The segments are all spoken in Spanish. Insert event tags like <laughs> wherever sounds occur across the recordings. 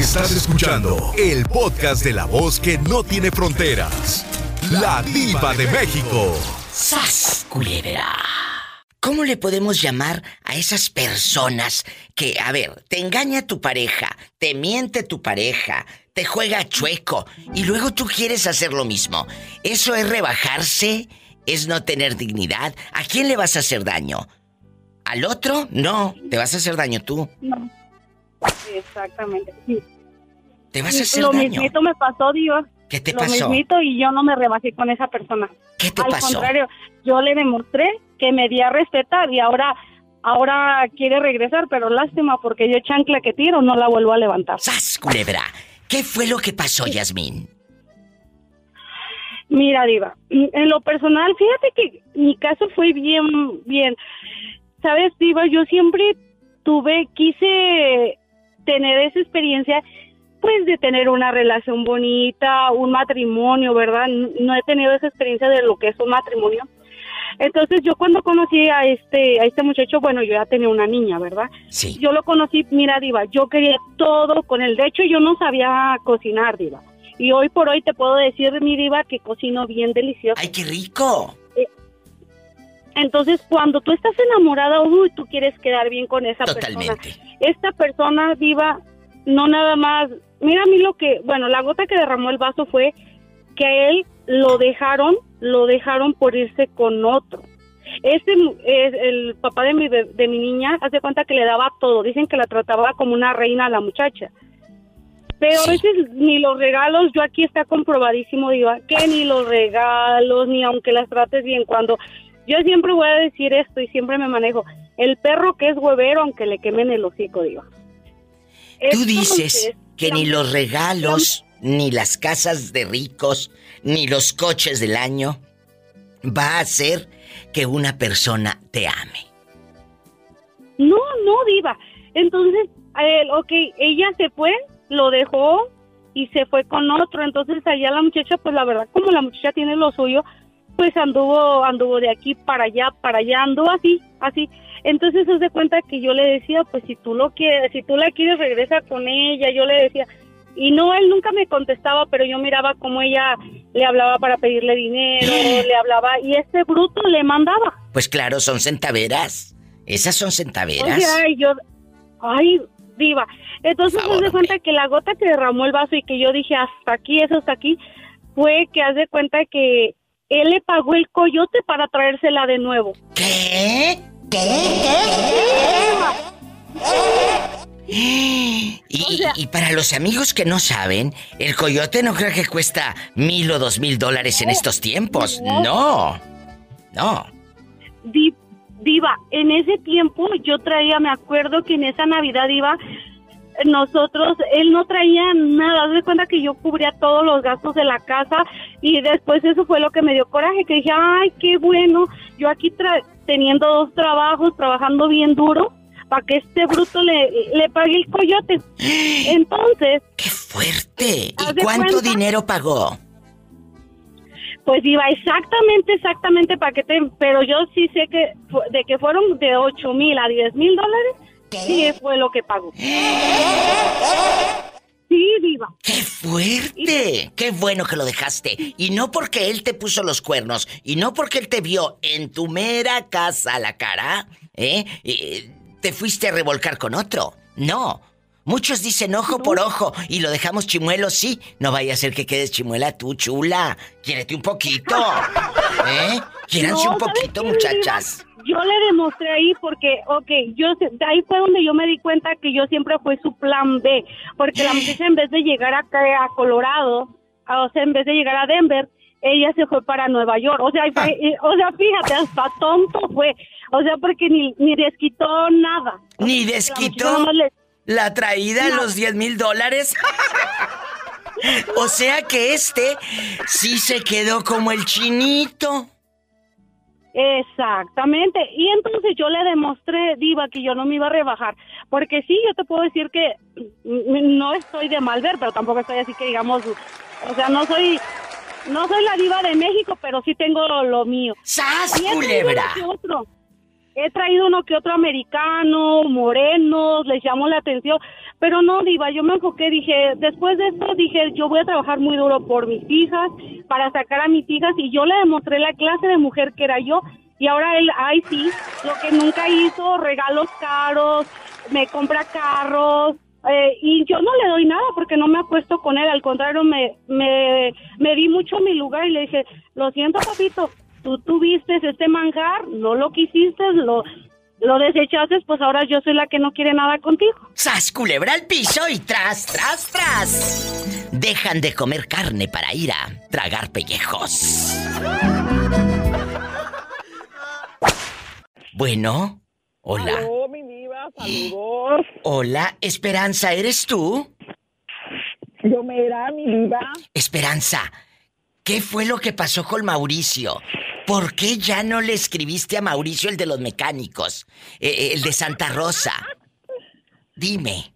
Estás escuchando el podcast de la voz que no tiene fronteras. La diva de México. ¡Sas, culebra! ¿Cómo le podemos llamar a esas personas que, a ver, te engaña tu pareja, te miente tu pareja, te juega chueco y luego tú quieres hacer lo mismo? ¿Eso es rebajarse? ¿Es no tener dignidad? ¿A quién le vas a hacer daño? ¿Al otro? No, te vas a hacer daño tú. No. Exactamente, sí. Te vas a hacer Lo daño. mismito me pasó, Diva. ¿Qué te Lo pasó? mismito y yo no me rebajé con esa persona. ¿Qué te Al pasó? contrario, yo le demostré que me di a respetar y ahora ahora quiere regresar, pero lástima porque yo chancla que tiro no la vuelvo a levantar. ¡Sas, culebra! ¿Qué fue lo que pasó, Yasmín? Mira, Diva, en lo personal, fíjate que mi caso fue bien, bien. Sabes, Diva, yo siempre tuve, quise tener esa experiencia, pues de tener una relación bonita, un matrimonio, ¿verdad? No he tenido esa experiencia de lo que es un matrimonio. Entonces yo cuando conocí a este, a este muchacho, bueno, yo ya tenía una niña, ¿verdad? Sí. Yo lo conocí, mira, Diva, yo quería todo con él. De hecho, yo no sabía cocinar, Diva. Y hoy por hoy te puedo decir, mi Diva, que cocino bien delicioso. ¡Ay, qué rico! Entonces, cuando tú estás enamorada, uy, tú quieres quedar bien con esa Totalmente. persona. Esta persona, Diva, no nada más. Mira a mí lo que. Bueno, la gota que derramó el vaso fue que a él lo dejaron, lo dejaron por irse con otro. Este es el papá de mi, de mi niña, hace cuenta que le daba todo. Dicen que la trataba como una reina a la muchacha. Pero a veces ni los regalos, yo aquí está comprobadísimo, Diva, que ni los regalos, ni aunque las trates bien, cuando yo siempre voy a decir esto y siempre me manejo, el perro que es huevero, aunque le quemen el hocico, Diva. Tú dices que ni los regalos, ni las casas de ricos, ni los coches del año va a hacer que una persona te ame. No, no, Diva. Entonces, él, ok, ella se fue, lo dejó y se fue con otro. Entonces, allá la muchacha, pues la verdad, como la muchacha tiene lo suyo, pues anduvo, anduvo de aquí para allá, para allá, anduvo así, así. Entonces, se de cuenta que yo le decía, pues si tú lo quieres, si tú la quieres, regresa con ella. Yo le decía, y no, él nunca me contestaba, pero yo miraba como ella le hablaba para pedirle dinero, <laughs> le hablaba, y este bruto le mandaba. Pues claro, son centaveras. Esas son centaveras. Oye, ay, yo, ay, diva. Entonces se de cuenta que la gota que derramó el vaso y que yo dije hasta aquí, eso hasta aquí, fue que haz de cuenta que él le pagó el coyote para traérsela de nuevo. ¿Qué? Y, y- y para los amigos que no saben, el coyote no creo que cuesta mil o dos mil dólares en estos tiempos. No. No. Di- diva, en ese tiempo yo traía, me acuerdo que en esa Navidad iba, nosotros, él no traía nada, haz de cuenta que yo cubría todos los gastos de la casa y después eso fue lo que me dio coraje, que dije, ay, qué bueno, yo aquí tra- teniendo dos trabajos, trabajando bien duro, para que este bruto le, le pague el coyote. <gasps> Entonces, ¡Qué fuerte! ¿Haz ¿Y cuánto cuenta? dinero pagó? Pues iba exactamente, exactamente para que te... Pero yo sí sé que de que fueron de 8 mil a 10 mil dólares, sí fue lo que pagó. <gasps> Sí, diva. ¡Qué fuerte! ¡Qué bueno que lo dejaste! Y no porque él te puso los cuernos, y no porque él te vio en tu mera casa la cara, ¿eh? Eh, te fuiste a revolcar con otro. No. Muchos dicen ojo por ojo y lo dejamos chimuelo, sí. No vaya a ser que quedes chimuela tú, chula. Quiérete un poquito. <laughs> ¿Eh? Quiéranse No, un ¿sabes poquito, muchachas. Yo le demostré ahí porque, ok, yo ahí fue donde yo me di cuenta que yo siempre fui su plan B, porque la muchacha en vez de llegar acá a Colorado, o sea, en vez de llegar a Denver, ella se fue para Nueva York, o sea, fue- y- o sea, fíjate, hasta tonto fue, o sea, porque ni, ni desquitó nada. Ni La desquitó nomás le- la traída de No. los 10 mil dólares. <laughs> o sea que este sí se quedó como el chinito. Exactamente. Y entonces yo le demostré, Diva, que yo no me iba a rebajar. Porque sí, yo te puedo decir que no estoy de mal ver, pero tampoco estoy así que digamos, o sea, no soy, no soy la diva de México, pero sí tengo lo, lo mío. ¡Sas, culebra! otro. He traído uno que otro americano, morenos, les llamo la atención, pero no, Diva, yo me enfoqué, dije, después de esto dije, yo voy a trabajar muy duro por mis hijas, para sacar a mis hijas, y yo le demostré la clase de mujer que era yo, y ahora él, ay sí, lo que nunca hizo, regalos caros, me compra carros, eh, y yo no le doy nada porque no me apuesto con él, al contrario, me, me, me di mucho mi lugar y le dije, lo siento, papito, tú tuviste este manjar, no lo quisiste, lo, lo desechaste, pues ahora yo soy la que no quiere nada contigo. ¡Sas, culebra al piso y tras, tras, tras! Dejan de comer carne para ir a tragar pellejos. Bueno, hola. Aló, mi diva, saludos. Hola, Esperanza, ¿eres tú? Yo me era mi diva. Esperanza, ¿qué fue lo que pasó con Mauricio? ¿Por qué ya no le escribiste a Mauricio el de los mecánicos? Eh, eh, el de Santa Rosa. Dime.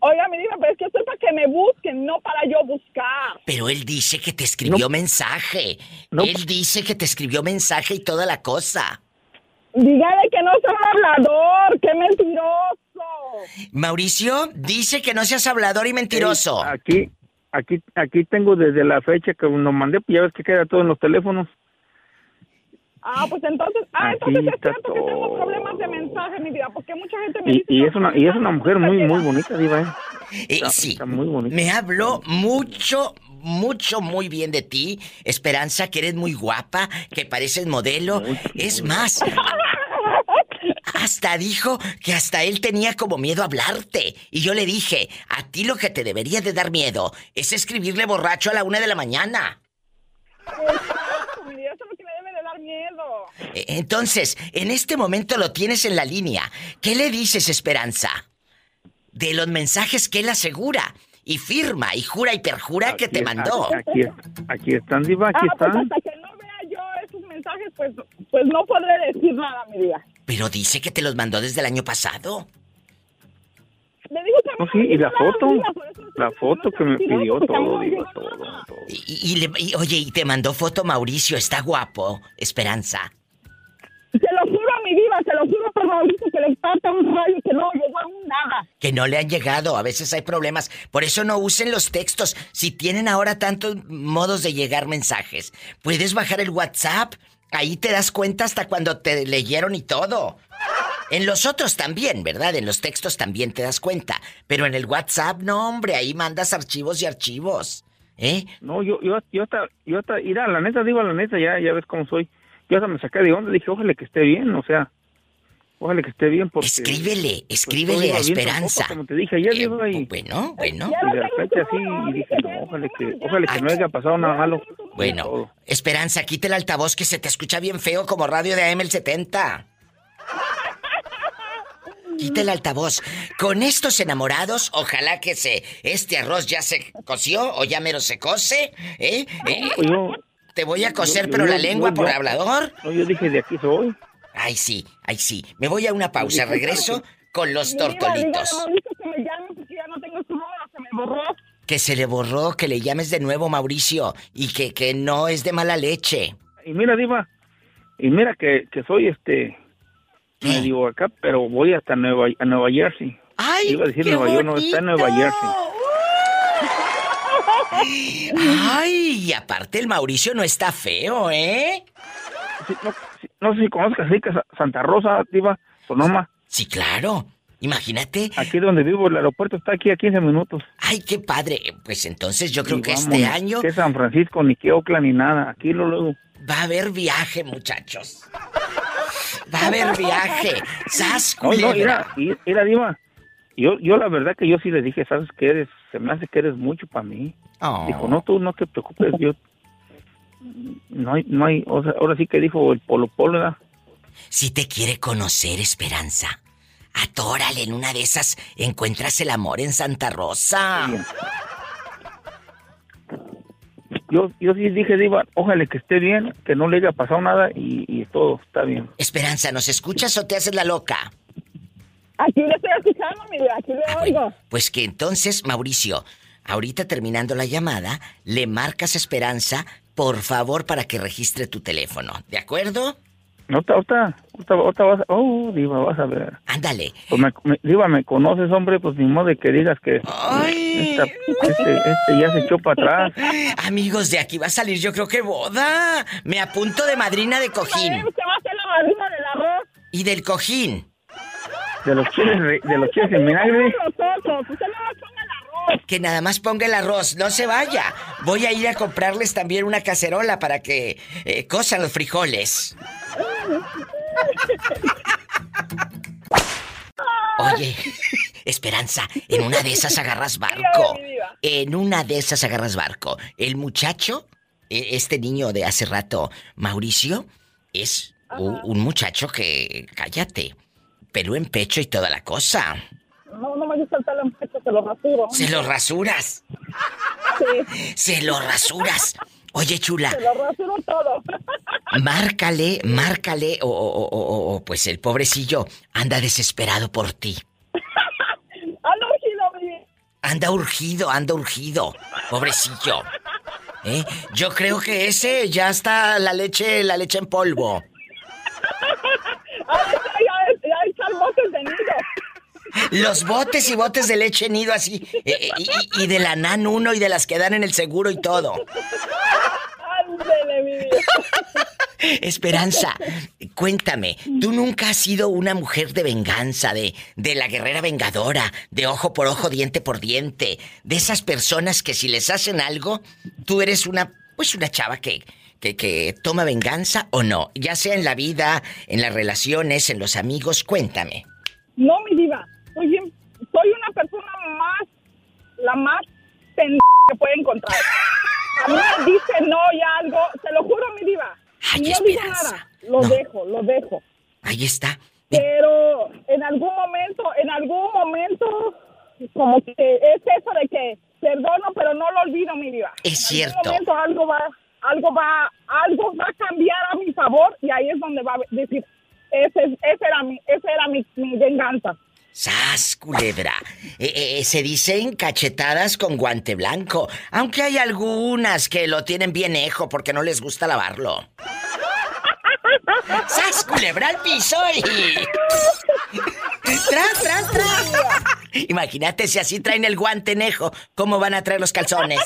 Oiga, mi diva, pero es que estoy para que me busquen, no para yo buscar. Pero él dice que te escribió mensaje. Él dice que te escribió mensaje y toda la cosa. Dígale que no soy hablador, qué mentiroso. Mauricio dice que no seas hablador y mentiroso. Aquí, aquí, aquí tengo desde la fecha que nos mandé, pues ya ves que queda todo en los teléfonos. Ah, pues entonces, ah, Aquí entonces es cierto que tengo problemas de mensaje, mi vida, porque mucha gente me Y, dice... y que es una, y es una mujer muy, muy bonita, diva, ¿eh? Eh, Está- sí. está muy bonita. Me habló mucho, mucho, muy bien de ti. Esperanza, que eres muy guapa, que pareces modelo. Es más, hasta dijo que hasta él tenía como miedo a hablarte. Y yo le dije, a ti lo que te debería de dar miedo es escribirle borracho a la una de la mañana. Exacto, mi vida, eso es lo que me Eh, Entonces, en este momento lo tienes en la línea. ¿Qué le dices, Esperanza? De los mensajes que él asegura y firma y jura y perjura que te mandó. Aquí, aquí, están, diva, aquí ah, pues están. hasta que no vea yo esos mensajes, pues, pues no podré decir nada, mi vida. Pero dice que te los mandó desde el año pasado. Le digo que a mí No, sí, y la foto, vida, la foto que me pidió, a todo, llega todo. Y, y le- y, oye, y te mandó foto Mauricio, está guapo, Esperanza. Te lo juro, mi diva, te lo juro por Mauricio que le falta un rayo que no llegó a un nada. Que no le han llegado, a veces hay problemas. Por eso no usen los textos. Si tienen ahora tantos modos de llegar mensajes, puedes bajar el WhatsApp. Ahí te das cuenta hasta cuando te leyeron y todo. En los otros también, ¿verdad? En los textos también te das cuenta. Pero en el WhatsApp, no, hombre, ahí mandas archivos y archivos. ¿Eh? No, yo, yo, yo hasta, yo hasta, ir a la neta, digo la neta, ya, ya ves cómo soy. Yo hasta me saqué de onda, dije, ojalá que esté bien, o sea, ojalá que esté bien porque... Escríbele, pues, escríbele a Esperanza. como te dije ayer, Eh, bueno, bueno. y de repente así, y dije, no, ojalá que, ojalá que no haya pasado nada malo. Bueno, Todo. Esperanza, quita el altavoz que se te escucha bien feo como radio de AM el 70. Quita el altavoz. Con estos enamorados, ojalá que se este arroz ya se coció o ya mero se cose, ¿eh? Eh, Pues yo, Te voy a coser, yo- pero yo- la lengua yo- por hablador. no, yo dije, de aquí soy. Ay, sí, ay, sí. Me voy a una pausa. Regreso con los tortolitos. No. Que se le borró, que le llames de nuevo, Mauricio. Y que, que no es de mala leche. Y mira, Diva, y mira que, que soy este, me digo acá, pero voy hasta Nueva, a Nueva Jersey. ¡Ay! Iba a decir qué Nueva York, no, está en Nueva! Jersey. <laughs> Ay, y aparte el Mauricio no está feo, ¿eh? Sí, no, sí, no sé si conozcas Sa- Santa Rosa, Diva, Sonoma. Sí, claro. Imagínate. Aquí donde vivo, el aeropuerto está aquí a 15 minutos. Ay, qué padre. Pues entonces yo creo Y que este año Que San Francisco, ni que Oakland, ni nada. Aquí lo luego. va a haber viaje, muchachos. Va a haber viaje. ¡Sas, No, no, Diva. Yo, yo la verdad que yo sí le dije, ¿sabes qué eres? Se me hace que eres mucho para mí. Oh. Dijo, no, tú no te preocupes, yo... No hay, no hay, o sea, ahora sí que dijo el Polo Polo, ¿verdad? Si te quiere conocer, Esperanza, atórale en una de esas. Encuentras el amor en Santa Rosa. Yo, yo sí dije, Diva, ojalá que esté bien, que no le haya pasado nada y, y todo está bien. Esperanza, ¿nos escuchas o te haces la loca? Aquí le estoy escuchando, mi vida, aquí le Ah, oigo. bueno, pues que entonces, Mauricio, ahorita terminando la llamada, le marcas Esperanza, por favor, para que registre tu teléfono. ¿De acuerdo? Otra, otra, otra, otra vas a... Oh, Diva, vas a ver. Ándale. Pues me, me- Diva, me conoces, hombre, pues ni modo de que digas que Ay. esta- este, este ya se echó para atrás. Amigos, de aquí va a salir yo creo que boda. Me apunto de madrina de cojín. Usted va a ser la madrina del arroz. Y del cojín. De los chiles, re- de los chiles en vinagre. Nosotros, usted no Que nada más ponga el arroz, no se vaya. Voy a ir a comprarles también una cacerola para que eh, cosan los frijoles. Oye, Esperanza, en una de esas agarras barco. En una de esas agarras barco. El muchacho, eh, este niño de hace rato, Mauricio, es un muchacho que, cállate, pelo en pecho y toda la cosa. No, no me gusta el pelo en pecho, se lo rasuro. Se lo rasuras. Sí, Se lo rasuras. Oye, chula, se lo rasuro todo. márcale, márcale, o, o- o- o- o, pues el pobrecillo anda desesperado por ti. Ando urgido. Anda urgido, anda urgido. Pobrecillo. ¿Eh? Yo creo que ese ya está la leche, la leche en polvo. Ay, Los botes y botes de leche nido así. eh, eh, y, y de la NAN uno y de las que dan en el seguro y todo. Ándele, mi vida. Esperanza, cuéntame, ¿tú nunca has sido una mujer de venganza, de, de la guerrera vengadora, de ojo por ojo, diente por diente, de esas personas que si les hacen algo, tú eres una, pues una chava que, que, que toma venganza o no, ya sea en la vida, en las relaciones, en los amigos, cuéntame. No, mi diva. Soy, una persona más, la más pendeja que puede encontrar. A mí me dice no y algo, te lo juro, mi diva. Ay, no nada, lo No. dejo, lo dejo. Ahí está. Pero en algún momento, en algún momento, como que es eso de que perdono, pero no lo olvido, mi diva. Es En algún cierto. momento algo va, algo va, algo va a cambiar a mi favor y ahí es donde va a decir, ese, es- ese era mi, ese era mi, mi venganza. ¡Sas, culebra! Eh, eh, se dicen cachetadas con guante blanco, aunque hay algunas que lo tienen bien ejo porque no les gusta lavarlo. ¡Sas, culebra al piso y... ¡Tras, tras, tras! Imagínate si así traen el guante nejo, ¿cómo van a traer los calzones?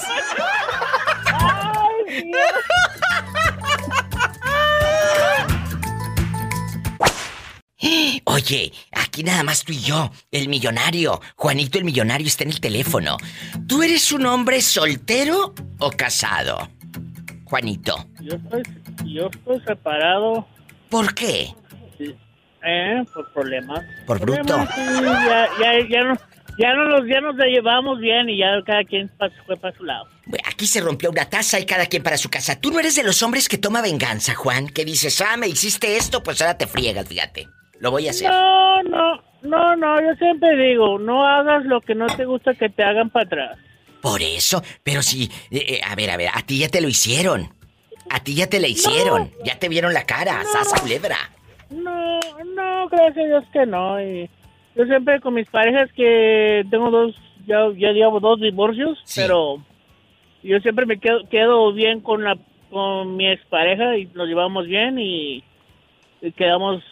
Ay. Oye, aquí nada más tú y yo, el millonario. Juanito el millonario está en el teléfono. ¿Tú eres un hombre soltero o casado? Juanito. Yo estoy, yo estoy separado, ¿Por qué? ¿eh? Por problemas. Por bruto. Problemas, ya, ya, ya, no, ya, no los, ya nos llevamos bien y ya cada quien fue para su lado. Aquí se rompió una taza y cada quien para su casa. Tú no eres de los hombres que toma venganza, Juan. Que dices, ah, me hiciste esto, pues ahora te friegas, fíjate. Lo voy a hacer. No, no, no, no, yo siempre digo, no hagas lo que no te gusta que te hagan para atrás. Por eso, pero si... eh, eh, a ver, a ver, a ti ya te lo hicieron. A ti ya te la hicieron. Ya te vieron la cara, sas culebra. No, no, gracias a Dios que no. Y yo siempre con mis parejas que tengo dos, ya, ya digamos dos divorcios, Sí. pero yo siempre me quedo, quedo bien con la con mi expareja y nos llevamos bien y, y quedamos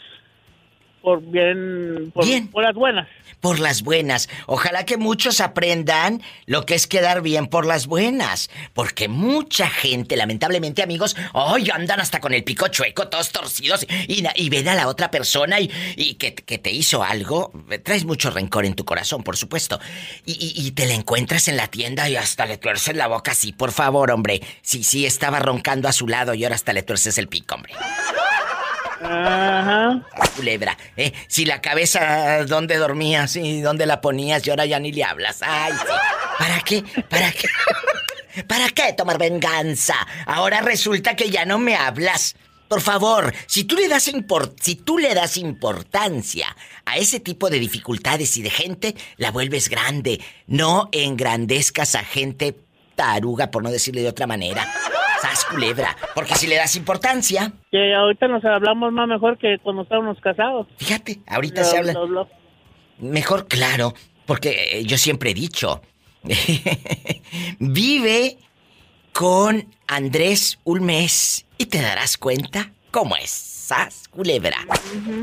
por bien por, Bien. por las buenas. Por las buenas. Ojalá que muchos aprendan lo que es quedar bien por las buenas. Porque mucha gente, lamentablemente, amigos, hoy andan hasta con el pico chueco, todos torcidos, y, y ven a la otra persona y, y que, que te hizo algo. Traes mucho rencor en tu corazón, por supuesto. Y, y- y te la encuentras en la tienda y hasta le tuerces la boca así. Por favor, hombre. Sí, sí, estaba roncando a su lado y ahora hasta le tuerces el pico, hombre. Ajá. Culebra, ¿eh? Si la cabeza, ¿dónde dormías? ¿Y dónde la ponías? Y ahora ya ni le hablas. Ay, sí. ¿Para qué? ¿Para qué? ¿Para qué tomar venganza? Ahora resulta que ya no me hablas. Por favor, si tú le das si tú le das importancia a ese tipo de dificultades y de gente, la vuelves grande. No engrandezcas a gente taruga, por no decirle de otra manera. Sas culebra, porque si le das importancia, Que ahorita nos hablamos más mejor que cuando estábamos casados. fíjate, ahorita Lo- se habla. lo- lo- Mejor claro, porque eh, yo siempre he dicho, <laughs> vive con Andrés un mes y te darás cuenta ¿Cómo es? ¿Sas? Culebra.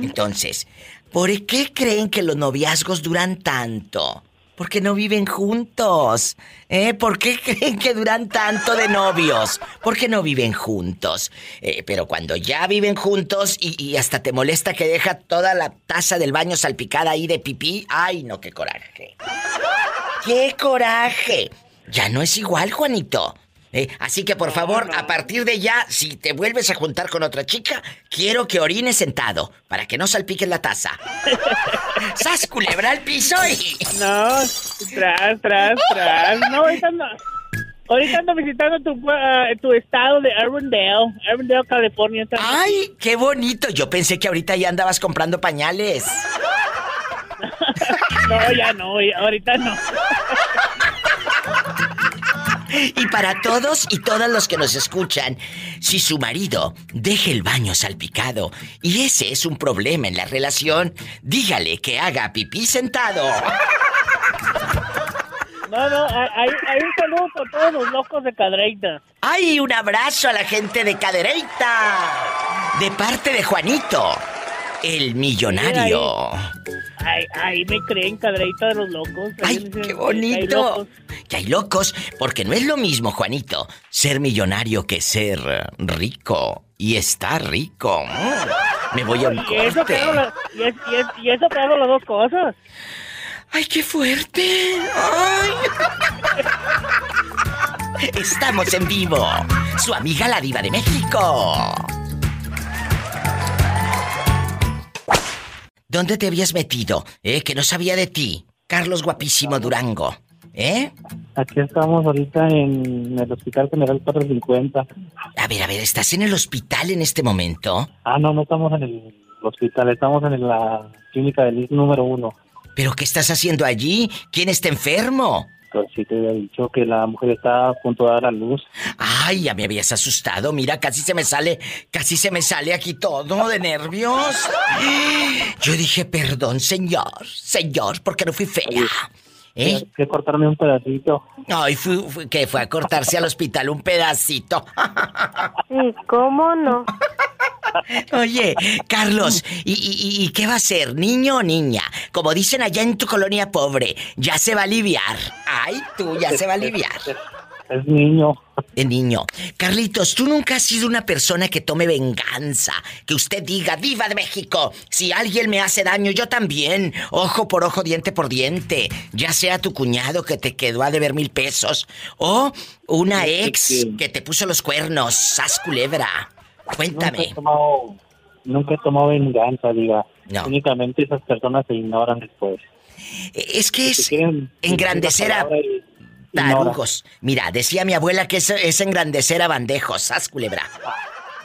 Entonces, ¿por qué creen que los noviazgos duran tanto? Porque no viven juntos. ¿Eh? ¿Por qué <laughs> creen que duran tanto de novios? Porque no viven juntos. Eh, pero cuando ya viven juntos y, y hasta te molesta que deja toda la taza del baño salpicada ahí de pipí, ¡ay, no, qué coraje! ¡Qué coraje! Ya no es igual, Juanito. Eh, así que por favor, a partir de ya, si te vuelves a juntar con otra chica, quiero que orines sentado, para que no salpiques la taza. <laughs> ¡Sas, culebra al piso y... No, tras, tras, tras. No, ahorita no. Ahorita ando visitando tu, ah, tu estado de Arundel, Arundel, California. ¡Ay, qué bonito! Yo pensé que ahorita ya andabas comprando pañales. <laughs> no, ya no, ahorita no. <laughs> Y para todos y todas los que nos escuchan, si su marido deja el baño salpicado y ese es un problema en la relación, dígale que haga pipí sentado. No, no, hay, hay un saludo para todos los locos de Cadereita. ¡Ay, un abrazo a la gente de Cadereita! De parte de Juanito, el millonario. Ay, ay, me creen Cadereita de los locos. ¡Ay, qué bonito! Que hay locos, porque no es lo mismo, Juanito, ser millonario que ser rico. Y estar rico. Me voy a un y eso, que hago la, y, es, y, es, y eso que hago las dos cosas. ¡Ay, qué fuerte! ¡Ay! <laughs> Estamos en vivo. Su amiga la diva de México. ¿Dónde te habías metido? ¿Eh? Que no sabía de ti. Carlos Guapísimo Durango. ¿Eh? Aquí estamos ahorita en el Hospital General 450. A ver, a ver, ¿estás en el hospital en este momento? Ah, no, no estamos en el hospital, estamos en la clínica del IS número uno. ¿Pero qué estás haciendo allí? ¿Quién está enfermo? Pues sí te había dicho que la mujer está a punto de dar a luz. Ay, ya me habías asustado. Mira, casi se me sale, casi se me sale aquí todo de nervios. Yo dije, perdón, señor, señor, porque no fui fea. ¿Eh? que cortarme un pedacito. Ay, fue, fue, que fue a cortarse al hospital un pedacito. ¿Y cómo no? <laughs> Oye, Carlos, ¿y, y, y qué va a ser? ¿Niño o niña? Como dicen allá en tu colonia pobre, ya se va a aliviar. Ay, tú, ya se va a aliviar. Es niño. Es niño. Carlitos, tú nunca has sido una persona que tome venganza. Que usted diga, viva de México, si alguien me hace daño, yo también. Ojo por ojo, diente por diente. Ya sea tu cuñado que te quedó a deber mil pesos. O una ex que te puso los cuernos. Sas culebra. Cuéntame. Nunca he tomado, nunca he tomado venganza, diga. No. Únicamente esas personas se ignoran después. Es que es quieren engrandecer a tarugos. Mira, decía mi abuela que es, es engrandecer a bandejos. Sas culebra.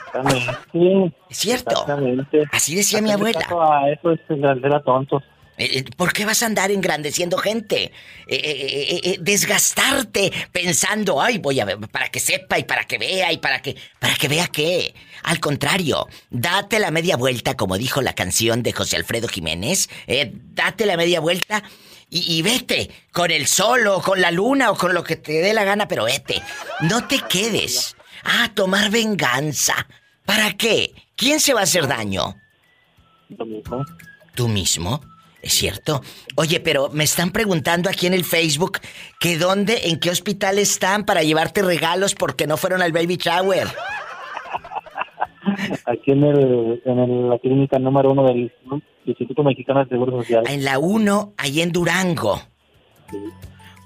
Exactamente. Es cierto. Exactamente. Así decía mi abuela. a eso es engrandecer a tontos. Eh, eh, ¿Por qué vas a andar engrandeciendo gente? Eh, eh, eh, eh, desgastarte pensando, ay, voy a ver, para que sepa y para que vea y para que, para que vea qué. Al contrario, date la media vuelta, como dijo la canción de José Alfredo Jiménez, date la media vuelta y, y vete con el sol o con la luna o con lo que te dé la gana, pero vete. No te quedes a tomar venganza. ¿Para qué? ¿Quién se va a hacer daño? Lo mismo. ¿Tú mismo? ¿Es cierto? Oye, pero me están preguntando aquí en el Facebook que dónde, en qué hospital están para llevarte regalos porque no fueron al baby shower. <laughs> Aquí en, el, en el- la clínica número uno del Instituto Mexicano de Seguro Social. En la 1, ahí en Durango.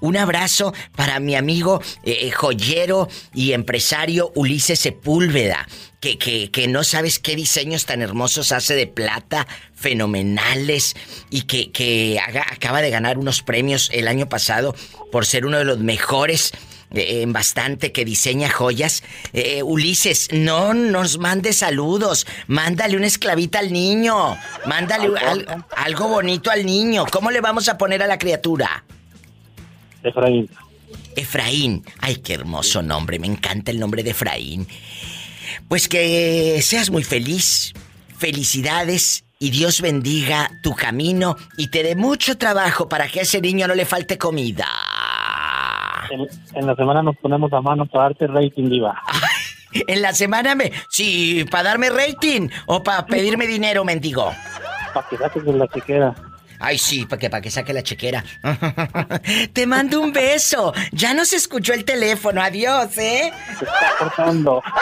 Un abrazo para mi amigo eh, eh, joyero y empresario Ulises Sepúlveda, que, que, que no sabes qué diseños tan hermosos hace de plata, fenomenales, y que, que haga- acaba de ganar unos premios el año pasado por ser uno de los mejores eh, en bastante que diseña joyas. Eh, Ulises, no nos mande saludos, mándale una esclavita al niño, mándale al- algo bonito al niño. ¿Cómo le vamos a poner a la criatura? Efraín. Efraín. Ay, qué hermoso nombre. Me encanta el nombre de Efraín. Pues que seas muy feliz. Felicidades y Dios bendiga tu camino y te dé mucho trabajo para que a ese niño no le falte comida. En, en la semana nos ponemos a mano para darte rating, diva. En la semana me. Sí, para darme rating o para pedirme dinero, mendigo. Para que saques de la chequera. Ay, sí, para que, para que saque la chequera. <laughs> Te mando un beso. Ya no se escuchó el teléfono. Adiós, ¿eh? Se está cortando. <laughs>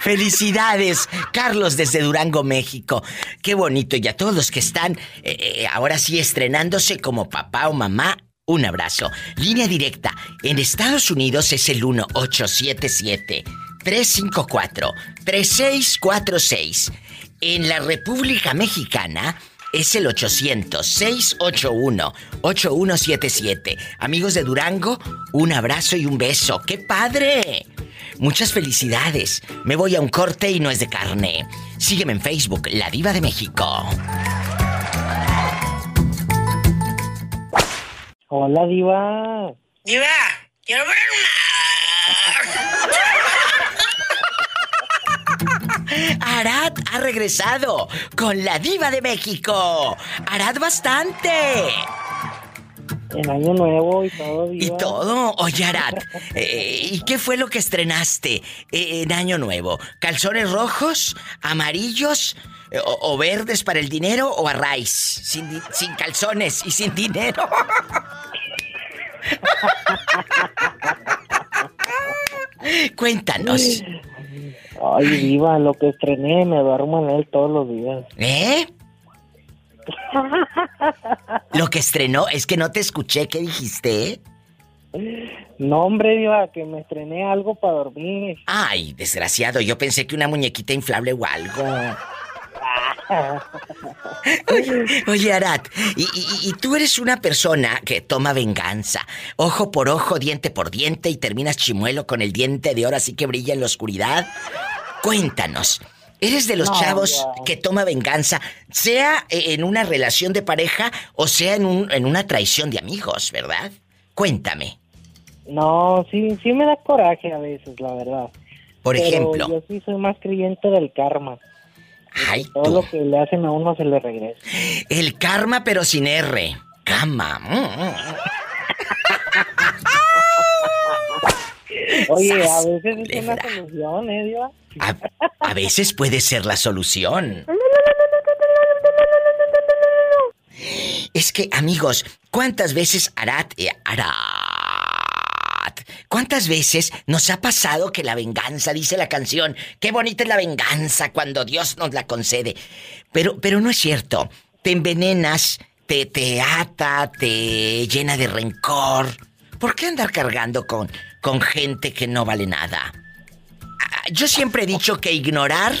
Felicidades, Carlos desde Durango, México. Qué bonito. Y a todos los que están eh, eh, ahora sí estrenándose como papá o mamá, un abrazo. Línea directa. En Estados Unidos es el 1877 354 3646. En la República Mexicana es el 800-681-8177. Amigos de Durango, un abrazo y un beso. ¡Qué padre! Muchas felicidades. Me voy a un corte y no es de carne. Sígueme en Facebook, La Diva de México. Hola, Diva. Diva, quiero ver <laughs> Arad ha regresado con la diva de México. Arad bastante. En Año Nuevo y todo, Diva. Y todo. Oye, Arad, <laughs> eh, ¿y qué fue lo que estrenaste eh, en Año Nuevo? ¿Calzones rojos, amarillos eh, o, o verdes para el dinero o a raíz? Sin, sin calzones y sin dinero. <laughs> Cuéntanos. Ay, Diva, lo que estrené, me duermo en él todos los días. ¿Eh? Lo que estrenó es que no te escuché. ¿Qué dijiste? No, hombre, Diva, que me estrené algo para dormir. Ay, desgraciado. Yo pensé que una muñequita inflable o algo. <laughs> Oye, Arat, y, y- y tú eres una persona que toma venganza. Ojo por ojo, diente por diente y terminas chimuelo con el diente de oro así que brilla en la oscuridad. Cuéntanos. ¿Eres de los No, chavos que toma venganza, sea eh, en una relación de pareja o sea en, un- en una traición de amigos, verdad? Cuéntame. No, sí, sí me da coraje a veces, la verdad. Por Pero ejemplo. Yo sí soy más creyente del karma. Ay, Todo tú. lo que le hacen a uno se le regresa. El karma pero sin R. Cama. Mm, Oye, a veces es una solución, ¿eh? A, a veces puede ser la solución. Es que, amigos, ¿cuántas veces Arat... eh, Arat... ¿Cuántas veces nos ha pasado que la venganza, dice la canción, qué bonita es la venganza cuando Dios nos la concede? Pero, pero no es cierto. Te envenenas, te, te ata, te llena de rencor. ¿Por qué andar cargando con, con gente que no vale nada? Ah, Yo siempre he dicho que ignorar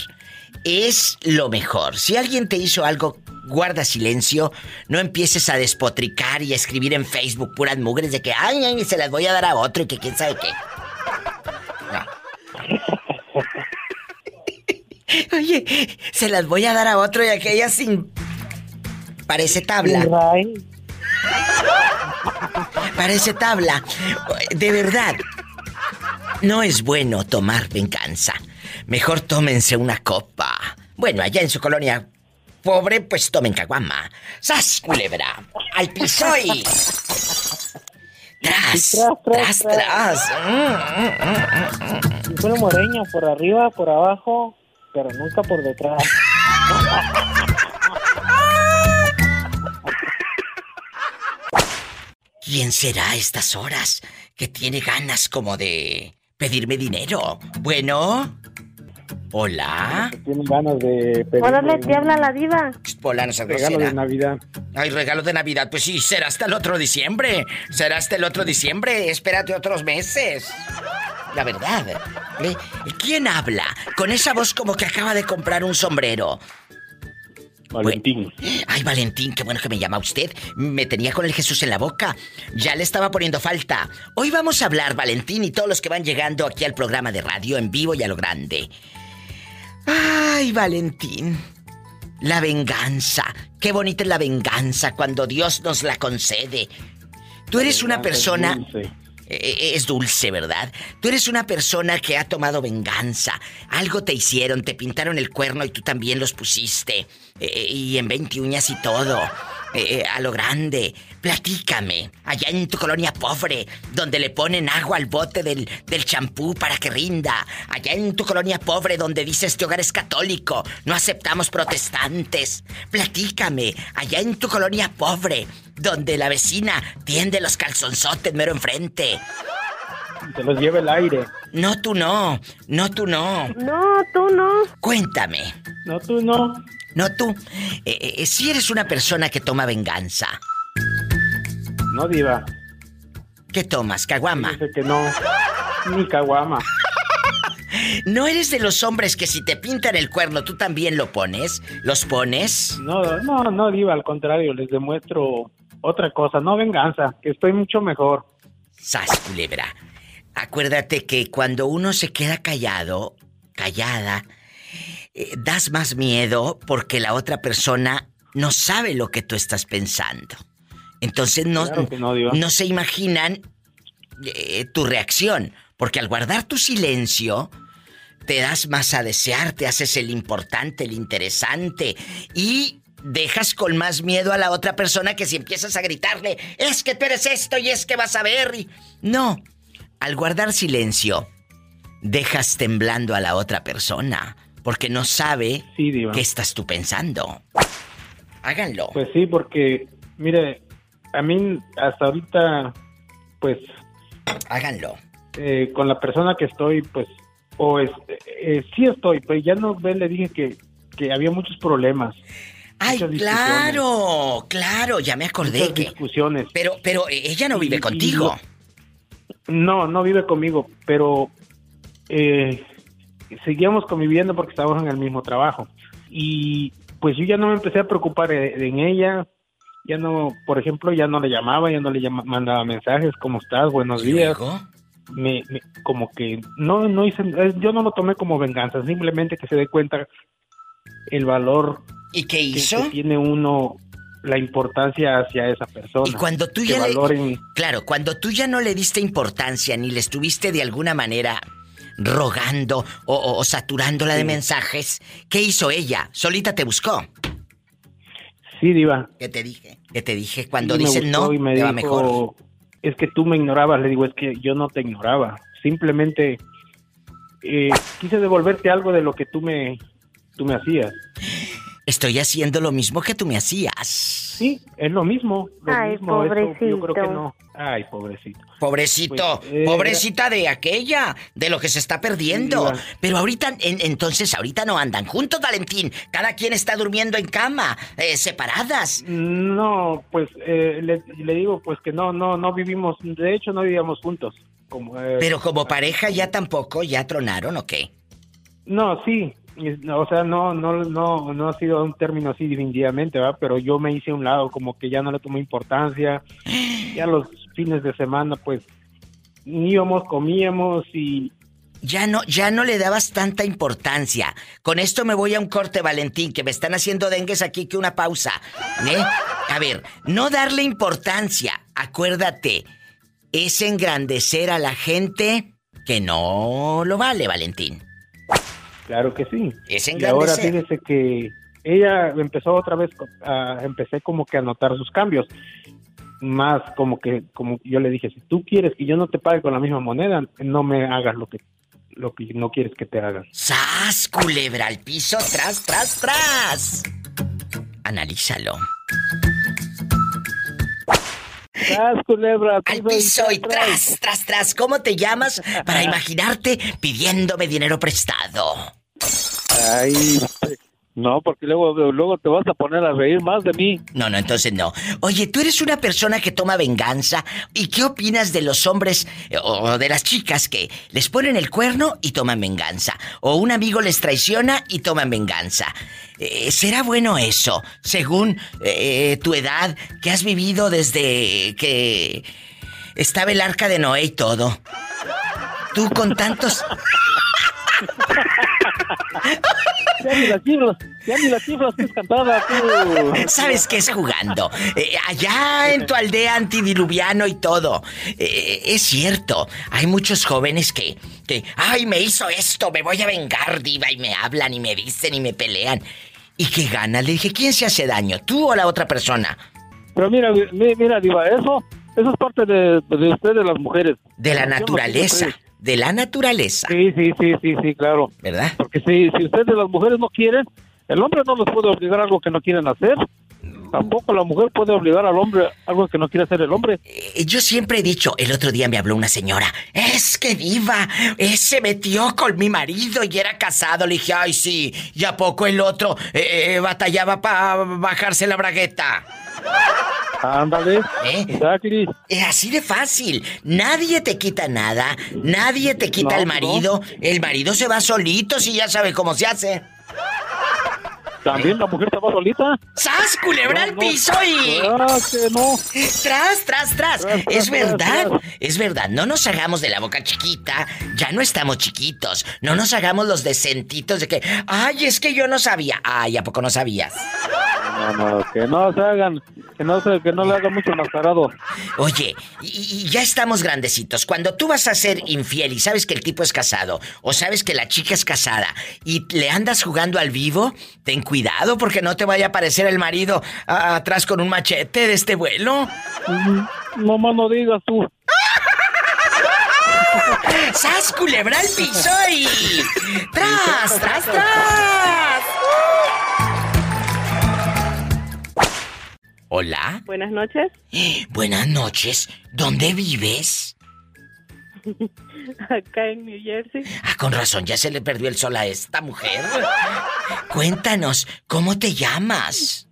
es lo mejor. Si alguien te hizo algo, guarda silencio, no empieces a despotricar y a escribir en Facebook puras mugres de que, ay, ay, se las voy a dar a otro y que quién sabe qué. No. <laughs> Oye, se las voy a dar a otro y aquella sin... Parece tabla. <laughs> Parece tabla. De verdad, no es bueno tomar venganza. Mejor tómense una copa. Bueno, allá en su colonia pobre, pues tomen caguama. ¡Sas, culebra! ¡Al piso y... ¡Tras! Tras, ¡Tras, tras, tras! Mm, Si fuera moreño, por arriba, por abajo, pero nunca por detrás. ¿Quién será a estas horas que tiene ganas como de pedirme dinero? Bueno. Hola. Tienen ganas de pedir Órale, te habla la diva. Pola, no seas regalo de. Navidad. Ay, regalo de Navidad. Pues sí, será hasta el otro diciembre. Será hasta el otro diciembre. Espérate otros meses. La verdad. ¿eh? ¿Quién habla? Con esa voz como que acaba de comprar un sombrero. Valentín. Ay, Valentín, qué bueno que me llama usted. Me tenía con el Jesús en la boca. Ya le estaba poniendo falta. Hoy vamos a hablar, Valentín, y todos los que van llegando aquí al programa de radio en vivo y a lo grande. Ay, Valentín. La venganza. Qué bonita es la venganza cuando Dios nos la concede. Tú eres una persona... Eh, Es dulce, ¿verdad? Tú eres una persona que ha tomado venganza. Algo te hicieron, te pintaron el cuerno y tú también los pusiste. Eh, y en 20 uñas y todo. eh, eh, a lo grande. Platícame, allá en tu colonia pobre, donde le ponen agua al bote del, champú para que rinda. Allá en tu colonia pobre, donde dice este hogar es católico, no aceptamos protestantes. Platícame, allá en tu colonia pobre, donde la vecina tiende los calzonzotes mero enfrente. Se los lleva el aire. No, tú no. No, tú no. No, tú no. Cuéntame. No, tú no. No, tú. Eh, eh, si eres una persona que toma venganza, No, diva. ¿qué tomas? ¿Caguama? Dice que no. Ni caguama. ¿No eres de los hombres que si te pintan el cuerno tú también lo pones? ¿Los pones? No, no, no, diva. Al contrario, les demuestro otra cosa. No venganza, que estoy mucho mejor. Sas, culebra. Acuérdate que cuando uno se queda callado, callada, eh, das más miedo porque la otra persona no sabe lo que tú estás pensando. Entonces no, Claro no se imaginan eh, tu reacción. Porque al guardar tu silencio, te das más a desear, te haces el importante, el interesante. Y dejas con más miedo a la otra persona que si empiezas a gritarle, es que tú eres esto y es que vas a ver. y-". No, al guardar silencio, dejas temblando a la otra persona. Porque no sabe Sí, qué estás tú pensando. Háganlo. Pues sí, porque, mire, a mí hasta ahorita, pues, Háganlo. eh, con la persona que estoy, pues, o es, eh, sí estoy, pues ya no ve, le dije que, que había muchos problemas, Ay, claro, claro, ya me acordé muchas que. discusiones. Pero, pero eh, ella no vive y contigo. No, no vive conmigo, pero eh, seguíamos conviviendo porque estábamos en el mismo trabajo. Y pues yo ya no me empecé a preocupar e- en ella, ya no, por ejemplo, ya no le llamaba, ya no le llama- mandaba mensajes, ¿cómo estás? Buenos ¿Y días. me, me- como que no no hice eh, yo no lo tomé como venganza simplemente que se dé cuenta el valor ¿Y qué que, hizo? que tiene uno la importancia hacia esa persona Y cuando tú ya le... Claro, cuando tú ya no le diste importancia ni le estuviste de alguna manera rogando o, o- o saturándola de mensajes, ¿qué hizo ella? Solita te buscó. sí diva ¿Qué te dije? ¿Qué te dije? Cuando Sí, dicen no, y me te va dijo, mejor. es que tú me ignorabas le digo es que yo no te ignoraba simplemente eh, quise devolverte algo de lo que tú me tú me hacías Estoy haciendo lo mismo que tú me hacías. sí es lo mismo lo Ay, mismo eso yo creo que pobrecito. no ay pobrecito Pobrecito, Pues, eh, pobrecita de aquella, de lo que se está perdiendo. Pero ahorita, en- entonces, ahorita no andan juntos, Valentín. Cada quien está durmiendo en cama, eh, separadas. No, pues eh, le, le digo pues que no, no, no vivimos, de hecho no vivíamos juntos. Como, eh, Pero como pareja ya tampoco, ya tronaron o qué? No, sí, o sea, no, no, no, no ha sido un término así definitivamente, ¿va? Pero yo me hice a un lado, como que ya no le tomé importancia. <gasps> Ya los fines de semana, pues, íbamos, comíamos y Ya no, ya no le dabas tanta importancia. Con esto me voy a un corte, Valentín, que me están haciendo dengues aquí que una pausa. ¿eh? A ver, no darle importancia. Acuérdate, es engrandecer a la gente que no lo vale, Valentín. Claro que sí. Es Y ahora fíjese que ella empezó otra vez, a- empecé como que a notar sus cambios. Más como que, como yo le dije, si tú quieres que yo no te pague con la misma moneda, no me hagas lo que, lo que no quieres que te hagan. ¡Sas, culebra al piso! ¡Tras, tras, tras! Analízalo. Culebra! Al piso y tras, tras, tras. ¿Cómo te llamas para <laughs> imaginarte pidiéndome dinero prestado? Ay, no, porque luego, luego te vas a poner a reír más de mí. No, no, entonces no. Oye, tú eres una persona que toma venganza. ¿Y qué opinas de los hombres eh, o de las chicas que les ponen el cuerno y toman venganza? O un amigo les traiciona y toman venganza. Eh, ¿Será bueno eso, según eh, tu edad, que has vivido desde que estaba el arca de Noé y todo? Tú con tantos... <laughs> Ya ni las cifras, ya ni las cifras que es cantada, tú. ¿Sabes qué es jugando? Eh, allá en tu aldea antidiluviano y todo. Eh, es cierto, hay muchos jóvenes que, que, ay, me hizo esto, me voy a vengar, diva, y me hablan y me dicen y me pelean. ¿Y qué gana? Le dije, ¿quién se hace daño? ¿Tú o la otra persona? Pero mira, mi- mira, Diva, eso, eso es parte de, de ustedes, las mujeres. De la naturaleza. De la naturaleza. Sí, sí, sí, sí, sí, claro. ¿Verdad? Porque si, si ustedes, las mujeres, no quieren, el hombre no les puede obligar a algo que no quieren hacer. Tampoco la mujer puede obligar al hombre algo que no quiere hacer el hombre. Eh, Yo siempre he dicho, el otro día me habló una señora, es que diva, eh, se metió con mi marido y era casado. Le dije, ay sí, ¿y a poco el otro eh, eh, batallaba para bajarse la bragueta? Ándale. ¿Eh? Es así de fácil. Nadie te quita nada. Nadie te quita No, el marido. El marido se va solito si ya sabe cómo se hace. También la mujer se va solita. ¡Sas, culebra No, al no. piso y... Ah, que no. Tras, tras, tras. Tras, Es tras, verdad, tras. es verdad. No nos hagamos de la boca chiquita. Ya no estamos chiquitos. No nos hagamos los decentitos de que, ay, es que yo no sabía. Ay, ¿a poco no sabías? No, no, que no se hagan, que no se, que no le hagan mucho mascarado. Oye, y, y ya estamos grandecitos. Cuando tú vas a ser infiel y sabes que el tipo es casado, o sabes que la chica es casada, y le andas jugando al vivo, ten cuidado porque no te vaya a aparecer el marido a- atrás con un machete de este vuelo. No más no digas tú. <laughs> ¡Sas, culebra al piso y... ¡Tras, tras, tras! Hola, Buenas noches. <gasps> buenas noches. ¿Dónde vives? Acá en New Jersey. Ah, con razón, ya se le perdió el sol a esta mujer. Cuéntanos, ¿cómo te llamas?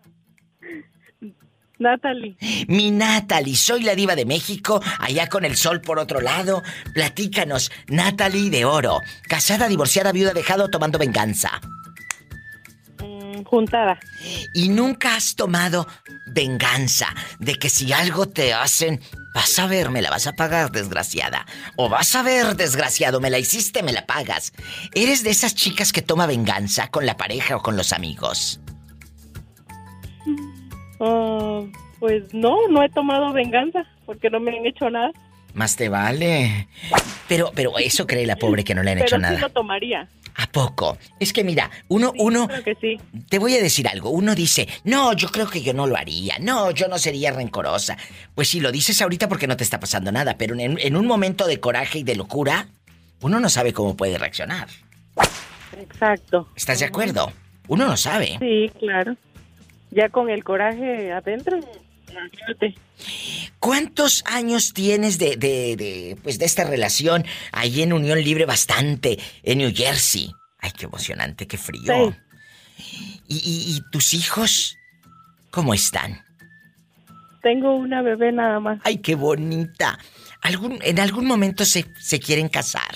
Natalie. Mi Natalie, soy la diva de México, allá con el sol por otro lado. Platícanos, Natalie de Oro, casada, divorciada, viuda, dejado, tomando venganza. mm, juntada. Y nunca has tomado venganza de que si algo te hacen, vas a ver, me la vas a pagar, desgraciada. O vas a ver, desgraciado, me la hiciste, me la pagas. ¿Eres de esas chicas que toma venganza con la pareja o con los amigos? Ah, pues no, no he tomado venganza porque no me han hecho nada. Más te vale. Pero, pero eso cree la pobre que no le han Pero hecho sí nada. lo tomaría. ¿A poco? Es que mira, uno, uno, Creo que sí. te voy a decir algo. Uno dice, no, yo creo que yo no lo haría. No, yo no sería rencorosa. Pues sí, lo dices ahorita porque no te está pasando nada, pero en, en un momento de coraje y de locura, uno no sabe cómo puede reaccionar. Exacto. ¿Estás de acuerdo? Uno no sabe. Sí, claro. Ya con el coraje adentro, imagínate. ¿Cuántos años tienes de, de, de, pues, de esta relación ahí en Unión Libre bastante, en New Jersey? Ay, qué emocionante, qué frío. ¿Y, y- y tus hijos? ¿Cómo están? Tengo una bebé nada más. Ay, qué bonita. ¿Algún, ¿En algún momento se, se quieren casar?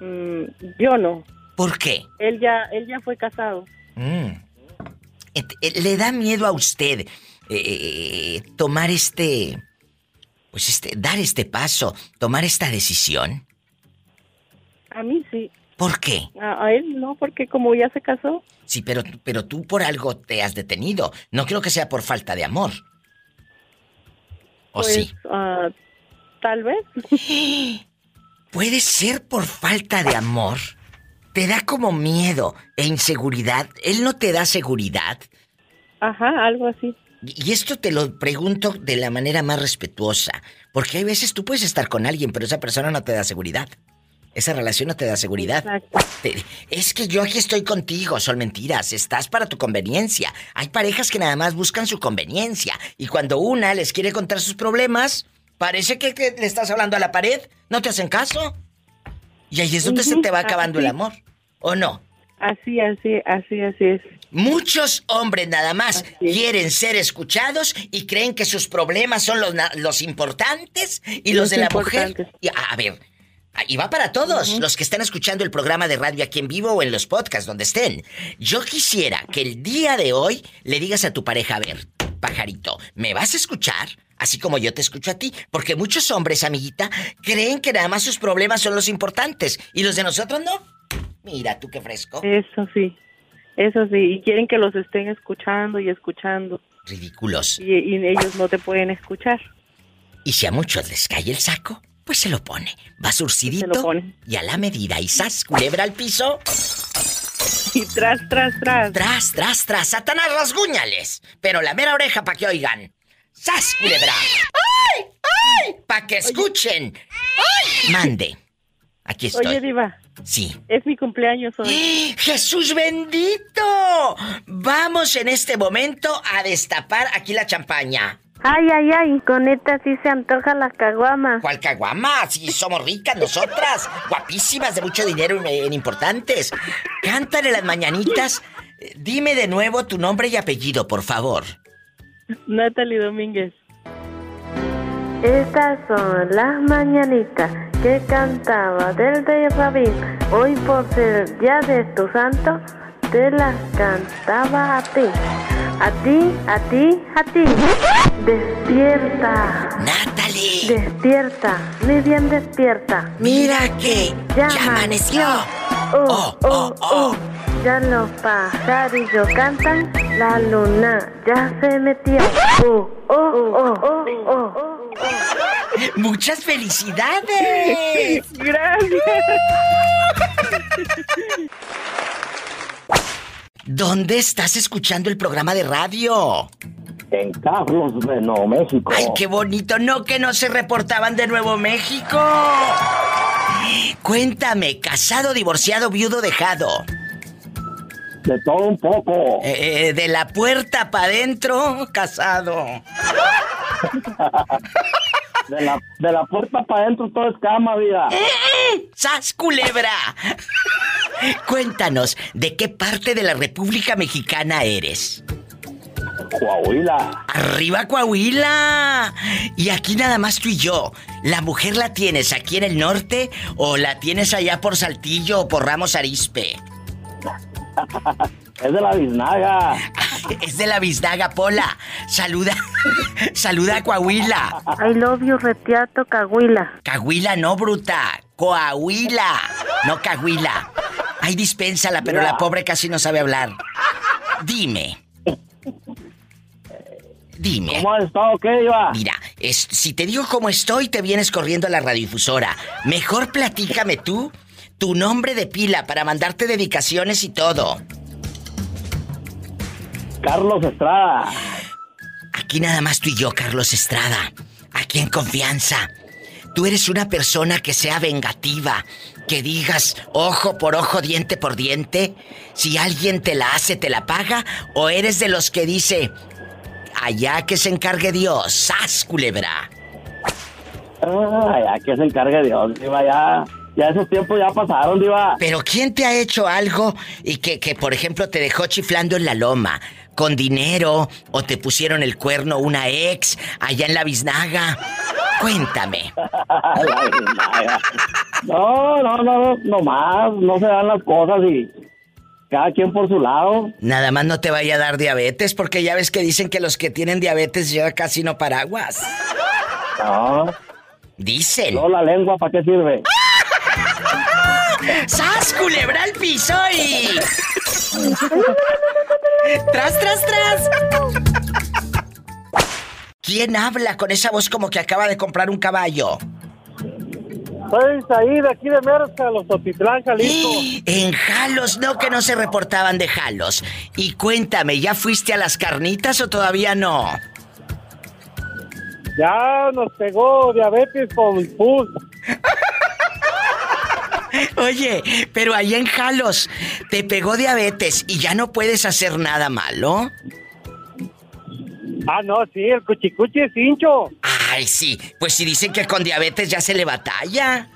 Mm, yo no. ¿Por qué? Él ya, él ya fue casado. Mm. Et- eh, ¿Le da miedo a usted eh, tomar este... Pues este, dar este paso, tomar esta decisión? A mí sí. ¿Por qué? A, a él no, porque como ya se casó, Sí, pero, pero tú por algo te has detenido. No creo que sea por falta de amor. ¿O pues sí? ah, tal vez. <gasps> Puede ser por falta de amor. Te da como miedo e inseguridad. Él no te da seguridad. Ajá, algo así. Y esto te lo pregunto de la manera más respetuosa. Porque hay veces tú puedes estar con alguien, pero esa persona no te da seguridad. Esa relación no te da seguridad. Te- es que yo aquí estoy contigo, son mentiras. Estás para tu conveniencia. Hay parejas que nada más buscan su conveniencia. Y cuando una les quiere contar sus problemas, parece que, que le estás hablando a la pared. ¿No te hacen caso? Y ahí es donde se te va acabando el amor. ¿O no? Así, así, así, así es. Muchos hombres nada más quieren ser escuchados y creen que sus problemas son los, los importantes y los, Los de la mujer. Y, a, a ver, y va para todos los que están escuchando el programa de radio aquí en vivo o en los podcasts, donde estén. Yo quisiera que el día de hoy le digas a tu pareja, a ver, pajarito, ¿me vas a escuchar? Así como yo te escucho a ti. Porque muchos hombres, amiguita, creen que nada más sus problemas son los importantes y los de nosotros no. Mira, tú qué fresco. Eso sí. Eso sí. Y quieren que los estén escuchando y escuchando. Ridículos. Y, y ellos no te pueden escuchar. Y si a muchos les cae el saco, pues se lo pone. Va surcidito Se lo pone. y a la medida. Y sas, culebra al piso. Y tras, tras, tras. Tras, tras, tras. Satanás, rasguñales. Pero la mera oreja para que oigan. ¡Sas, culebra! ¡Ay! ¡Ay! ¡Para que escuchen! ¡Ay! Mande. Aquí estoy. Oye, Diva. Sí. Es mi cumpleaños hoy. ¡Jesús bendito! Vamos en este momento a destapar aquí la champaña. Ay, ay, ay, con esta sí se antoja la caguama. ¿Cuál caguama? Si somos ricas nosotras, guapísimas, de mucho dinero en importantes. Cántale las mañanitas. Dime de nuevo tu nombre y apellido, por favor. Natalie Domínguez. Estas son las mañanitas que cantaba del de Rabín. Hoy por ser el día de tu santo, te las cantaba a ti. A ti, a ti, a ti. Despierta. Natalie. Despierta, muy bien despierta. Mira que ya, amaneció. Oh, oh, oh. Ya los pajarillos cantan, la luna ya se metió. Oh, oh, oh, oh, oh. ¡Muchas felicidades! <laughs> Gracias. ¿Dónde estás escuchando el programa de radio? En Carlos de Nuevo México. ¡Ay, qué bonito! No, que no se reportaban de Nuevo México. Cuéntame, casado, divorciado, viudo, dejado. De todo un poco. Eh, de la puerta para adentro, casado. <laughs> De la, de la puerta para adentro todo es cama, vida. ¡Sas, culebra! Cuéntanos, ¿de qué parte de la República Mexicana eres? Coahuila. ¡Arriba, Coahuila! Y aquí nada más tú y yo. ¿La mujer la tienes aquí en el norte o la tienes allá por Saltillo o por Ramos Arispe? Es de la biznaga. Es de la biznaga, Pola. Saluda. Saluda a Coahuila. I love you, Retiato Cahuila. Cahuila no, bruta. Coahuila. No Cahuila. Ay, dispénsala, pero Mira. la pobre casi no sabe hablar. Dime. Dime. ¿Cómo has estado? ¿Qué iba? Mira, es- si te digo cómo estoy, te vienes corriendo a la radiodifusora. Mejor platícame tú tu nombre de pila para mandarte dedicaciones y todo. Carlos Estrada. Aquí nada más tú y yo, Carlos Estrada. Aquí en confianza. Tú eres una persona que sea vengativa, que digas ojo por ojo, diente por diente. Si alguien te la hace, te la paga. O eres de los que dice, allá que se encargue Dios, ¡sas, culebra! Ay, ya que se encargue Dios, ya. Ya esos tiempos ya pasaron, Diva. Pero ¿quién te ha hecho algo y que, que, por ejemplo, te dejó chiflando en la loma? ¿Con dinero? ¿O te pusieron el cuerno una ex allá en la biznaga? Cuéntame. <laughs> La no, no, no, no más. No se dan las cosas y cada quien por su lado. Nada más no te vaya a dar diabetes, porque ya ves que dicen que los que tienen diabetes llevan casi no paraguas. No. Dicen. No, la lengua, ¿para qué sirve? ¡Sas, culebra al piso y... ¡Tras, tras, tras! ¿Quién habla con esa voz como que acaba de comprar un caballo? Soy ahí de aquí de Merca, los Totitlán, Jalisco. <gasps> En Jalos, no que no se reportaban de Jalos. Y cuéntame, ¿ya fuiste a las carnitas o todavía no? Ya nos pegó diabetes con pus. <laughs> Oye, pero allá en Jalos te pegó diabetes y ya no puedes hacer nada malo. Ah, no, sí, el cuchicuchi es hincho. Ay, sí, pues si dicen que con diabetes ya se le batalla.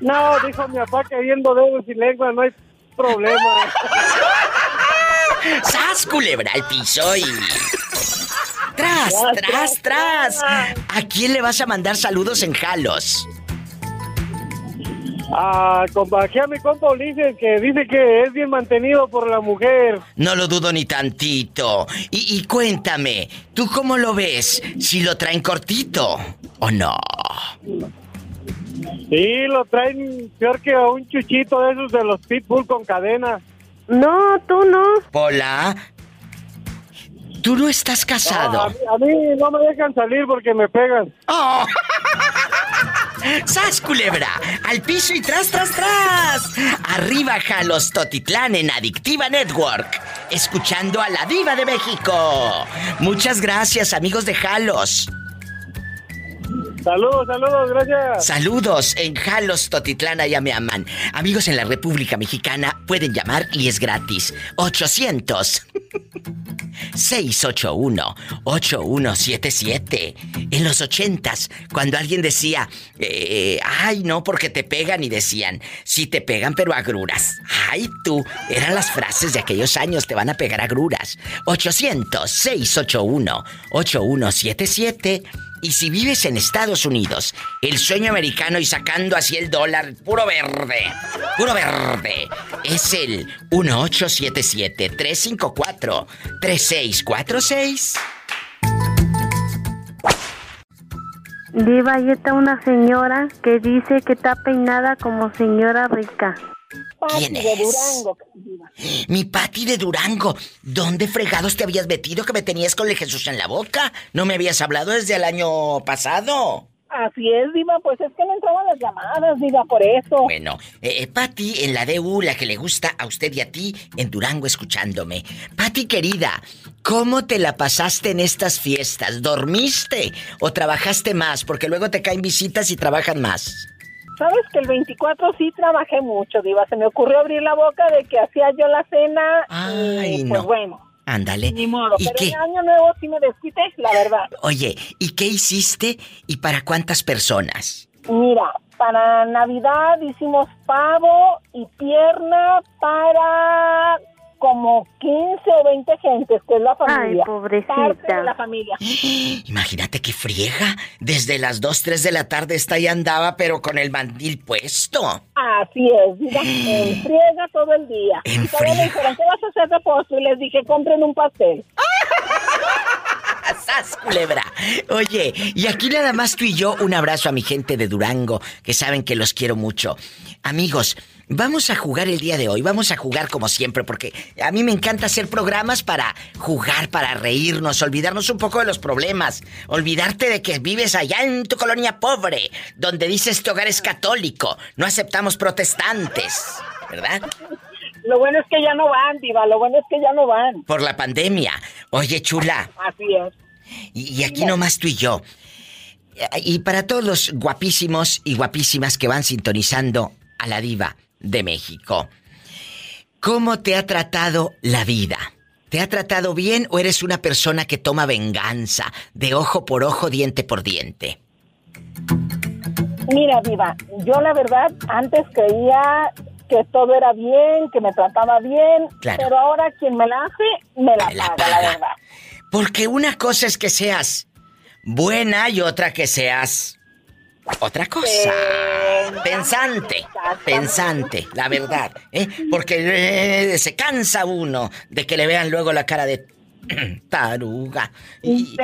No, dijo mi papá que viendo dedos y lengua no hay problema. <laughs> ¡Sas, culebra al piso y... ¡Tras, tras, tras! ¿A quién le vas a mandar saludos en Jalos? Ah, a mi compa Ulises que dice que es bien mantenido por la mujer. No lo dudo ni tantito. Y, y cuéntame, ¿tú cómo lo ves? ¿Si lo traen cortito o no? Sí, lo traen peor que a un chuchito de esos de los pitbull con cadena. No, tú no. Pola, tú no estás No, casado. a, mí, a mí no me dejan salir porque me pegan. Oh. <laughs> ¡Sas, culebra! ¡Al piso y tras, tras, tras! Arriba, Jalos Totitlán en Adictiva Network. Escuchando a la Diva de México. Muchas gracias, amigos de Jalos. Saludos, saludos, gracias. Saludos en Jalos Totitlán, ya me aman. Amigos en la República Mexicana pueden llamar y es gratis. 800 681-8177. En los ochentas, cuando alguien decía, eh, ay, no, porque te pegan, y decían, sí te pegan, pero agruras. Ay, tú, eran las frases de aquellos años, te van a pegar agruras. 800-681-8177. Y si vives en Estados Unidos, el sueño americano y sacando así el dólar, puro verde, puro verde, es el 1877-354-3646. Diva, ahí está una señora que dice que está peinada como señora rica. ¿Quién de es? Durango. Mi Pati de Durango. ¿Dónde fregados te habías metido que me tenías con el Jesús en la boca? ¿No me habías hablado desde el año pasado? Así es, Diva, pues es que no entraban las llamadas, Diva, por eso. Bueno, eh, eh, Pati en la DU, la que le gusta a usted y a ti, en Durango escuchándome. Pati querida, ¿cómo te la pasaste en estas fiestas? ¿Dormiste o trabajaste más? Porque luego te caen visitas y trabajan más. Sabes que el 24 sí trabajé mucho, Diva. Se me ocurrió abrir la boca de que hacía yo la cena. Ay, y pues no. bueno, Ándale. ni modo. ¿Y Pero qué? en año nuevo sí me desquité, la verdad. Oye, ¿y qué hiciste y para cuántas personas? Mira, para Navidad hicimos pavo y pierna para como 15 o 20 gentes, que es la familia. pobrecita. Parte de la familia. <gasps> Imagínate qué friega. Desde las 2, 3 de la tarde esta ya andaba, pero con el mandil puesto. Así es, mira, <gasps> en friega todo el día. En Y todavía me dijeron, ¿qué vas a hacer de postre? Y les dije, compren un pastel. <laughs> ¡Sas, culebra! Oye, y aquí nada más tú y yo, un abrazo a mi gente de Durango, que saben que los quiero mucho. Amigos, vamos a jugar el día de hoy, vamos a jugar como siempre, porque a mí me encanta hacer programas para jugar, para reírnos, olvidarnos un poco de los problemas, olvidarte de que vives allá en tu colonia pobre, donde dices este hogar es católico, no aceptamos protestantes, ¿verdad? Lo bueno es que ya no van, Diva, lo bueno es que ya no van. Por la pandemia. Oye, chula, Así es. Y, y aquí nomás tú y yo. Y para todos los guapísimos y guapísimas que van sintonizando a la diva de México. ¿Cómo te ha tratado la vida? ¿Te ha tratado bien o eres una persona que toma venganza de ojo por ojo, diente por diente? Mira, Diva, yo la verdad antes creía que todo era bien, que me trataba bien, Claro. pero ahora quien me la hace, me la, Me la paga, la verdad. Porque una cosa es que seas buena y otra que seas otra cosa. Pensante, pensante, la verdad. ¿eh? Porque eh, se cansa uno de que le vean luego la cara de <clears throat> taruga. Y, Sí,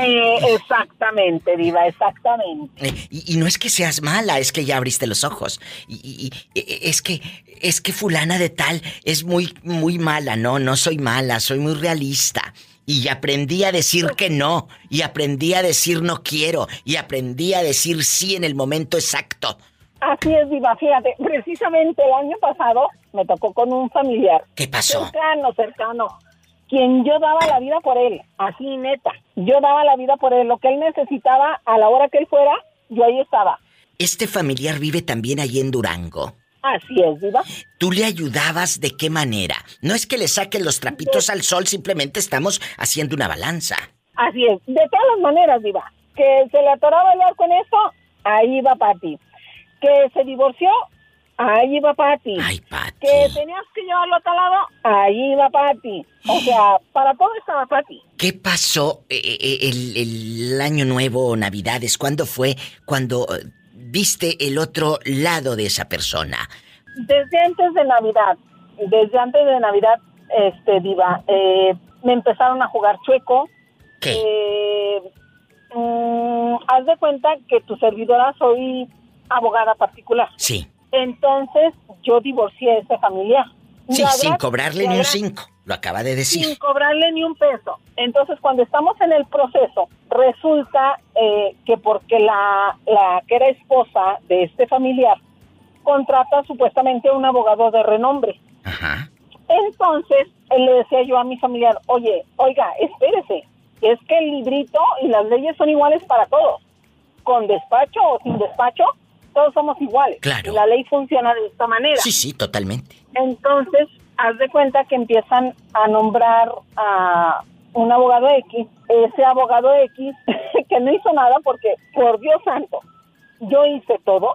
exactamente, Diva, exactamente. eh, y- y no es que seas mala, es que ya abriste los ojos. Y, y- y- eh, es que es que fulana de tal es muy muy mala, no, no soy mala, soy muy realista. Y aprendí a decir que no, y aprendí a decir no quiero, y aprendí a decir sí en el momento exacto. Así es, Diva, fíjate, precisamente el año pasado me tocó con un familiar. ¿Qué pasó? Cercano, cercano. Quien yo daba la vida por él, así neta. Yo daba la vida por él. Lo que él necesitaba, a la hora que él fuera, yo ahí estaba. Este familiar vive también allí en Durango. Así es, Diva. ¿Tú le ayudabas de qué manera? No es que le saquen los trapitos al sol, simplemente estamos haciendo una balanza. Así es. De todas las maneras, Diva. Que se le atoraba el arco en eso, ahí va Pati. Que se divorció, ahí va Pati. Ay, Pati. Que tenías que llevarlo a tal lado, ahí va Pati. O <gasps> sea, para todo estaba Pati. ¿Qué pasó eh, eh, el, el año nuevo navidades? ¿Cuándo fue cuando eh, viste el otro lado de esa persona? Desde antes de Navidad, desde antes de Navidad, este, Diva, eh, me empezaron a jugar chueco. ¿Qué? Eh, mm, haz de cuenta que tu servidora soy abogada particular. Sí. Entonces, yo divorcié a ese familiar. Sí, sin cobrarle ni un cinco. Lo acaba de decir. sin cobrarle ni un peso. Entonces, cuando estamos en el proceso, resulta eh, que porque la, la que era esposa de este familiar contrata supuestamente a un abogado de renombre. Ajá. Entonces, eh, le decía yo a mi familiar, oye, oiga, espérese, es que el librito y las leyes son iguales para todos. Con despacho o sin despacho, todos somos iguales. Claro. Y la ley funciona de esta manera. Sí, sí, totalmente. Entonces, haz de cuenta que empiezan a nombrar a un abogado X, ese abogado X <laughs> que no hizo nada porque, por Dios santo, yo hice todo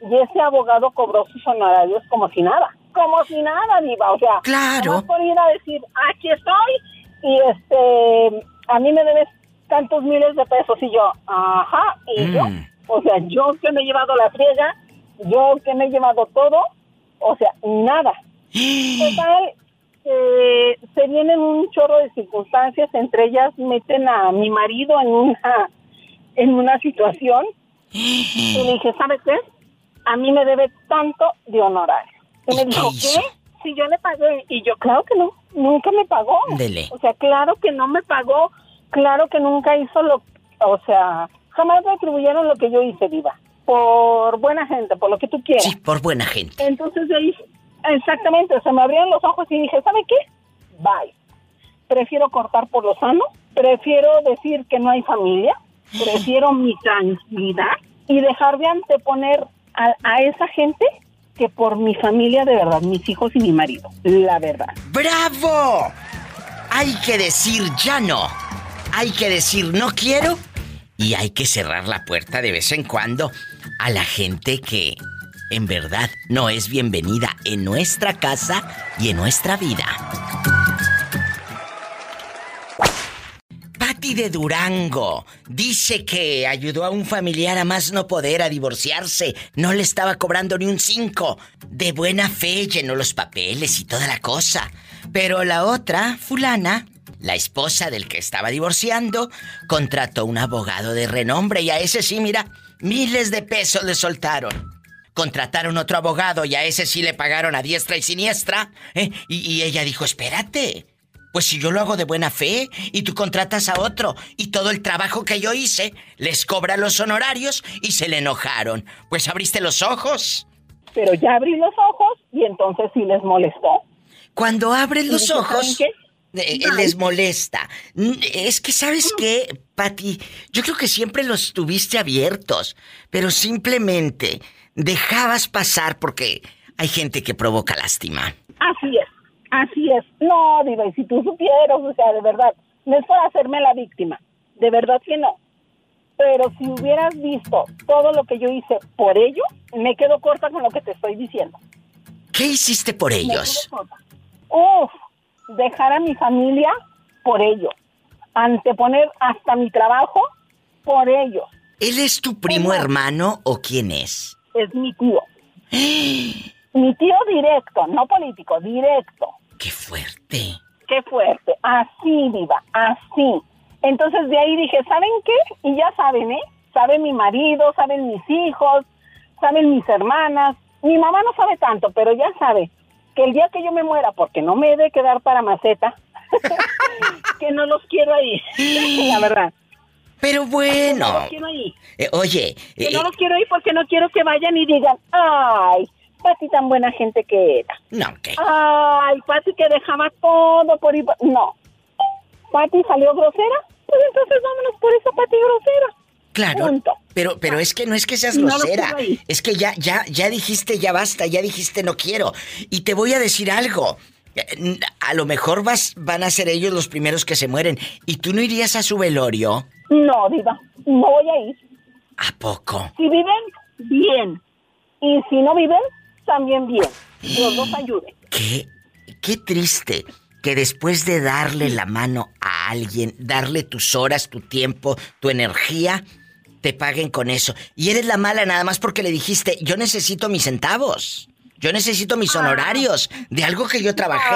y ese abogado cobró sus honorarios como si nada. Como si nada, Diva. O sea, Claro. por ir a decir, aquí estoy y este, a mí me debes tantos miles de pesos y yo, ajá, y yo, Mm. o sea, yo que me he llevado la friega, yo que me he llevado todo, o sea, nada. Total, eh, se vienen un chorro de circunstancias, entre ellas meten a mi marido en una, en una situación y le dije, ¿sabes qué? A mí me debe tanto de honorario. Y me ¿Y qué dijo? ¿qué? Si yo le pagué. Y yo, claro que no, nunca me pagó. Dele. O sea, claro que no me pagó, claro que nunca hizo lo, o sea, jamás me atribuyeron lo que yo hice, viva. Por buena gente, por lo que tú quieras. Sí, por buena gente. Entonces de ahí, exactamente, se me abrieron los ojos y dije, ¿sabe qué? Bye. Prefiero cortar por lo sano, prefiero decir que no hay familia, prefiero <laughs> mi tranquilidad y dejar de anteponer a, a esa gente que por mi familia de verdad, mis hijos y mi marido, la verdad. ¡Bravo! Hay que decir ya no. Hay que decir no quiero. Y hay que cerrar la puerta de vez en cuando a la gente que en verdad no es bienvenida en nuestra casa y en nuestra vida. Patti de Durango dice que ayudó a un familiar a más no poder a divorciarse. No le estaba cobrando ni un cinco. De buena fe llenó los papeles y toda la cosa. Pero la otra, fulana, la esposa del que estaba divorciando, contrató un abogado de renombre y a ese sí, mira, miles de pesos le soltaron. Contrataron otro abogado y a ese sí le pagaron a diestra y siniestra. ¿eh? Y, y ella dijo, espérate. Pues si yo lo hago de buena fe y tú contratas a otro y todo el trabajo que yo hice, les cobra los honorarios y se le enojaron. Pues abriste los ojos. Pero ya abrí los ojos y entonces sí les molestó. Cuando abres los dije, ¿saben ojos, eh, Bye. les molesta. Mm, Es que, ¿sabes qué, Pati? Yo creo que siempre los tuviste abiertos, pero simplemente dejabas pasar porque hay gente que provoca lástima. Así es, así es. No, Diva, y si tú supieras, o sea, de verdad, no es para hacerme la víctima, de verdad que no. Pero si hubieras visto todo lo que yo hice por ello, me quedo corta con lo que te estoy diciendo. ¿Qué hiciste por Me ellos? quedo corta. Uf, dejar a mi familia por ello. Anteponer hasta mi trabajo por ello. ¿Él es tu primo hermano o quién es? Es mi tío. mi tío directo, no político, directo. ¡Qué fuerte! Qué fuerte. Así, viva, así. Entonces de ahí dije, ¿saben qué? Y ya saben, ¿eh? Sabe mi marido, saben mis hijos, saben mis hermanas. Mi mamá no sabe tanto, pero ya sabe que el día que yo me muera, porque no me he de quedar para maceta, <laughs> que no los quiero ahí, <laughs> la verdad. Pero No bueno. los quiero ahí. Eh, oye, Que eh, no los quiero ahí porque no quiero que vayan y digan, ay, Pati tan buena gente que era. no, ¿qué? Ay, Pati que dejaba todo por ir. No. Pati salió grosera. Pues entonces vámonos por esa Pati grosera. Claro. Punto. Pero, pero es que no es que seas No grosera. Es que ya, ya, ya dijiste ya basta, ya dijiste no quiero. Y te voy a decir algo. Eh, A lo mejor vas, van a ser ellos los primeros que se mueren. ¿Y tú no irías a su velorio? No, Diva. No voy a ir. ¿A poco? Si viven, bien. Y si no viven, también bien. Dios los ayude. Qué, qué triste que después de darle la mano a alguien, darle tus horas, tu tiempo, tu energía, te paguen con eso. Y eres la mala nada más porque le dijiste, yo necesito mis centavos. Yo necesito mis honorarios de algo que yo trabajé.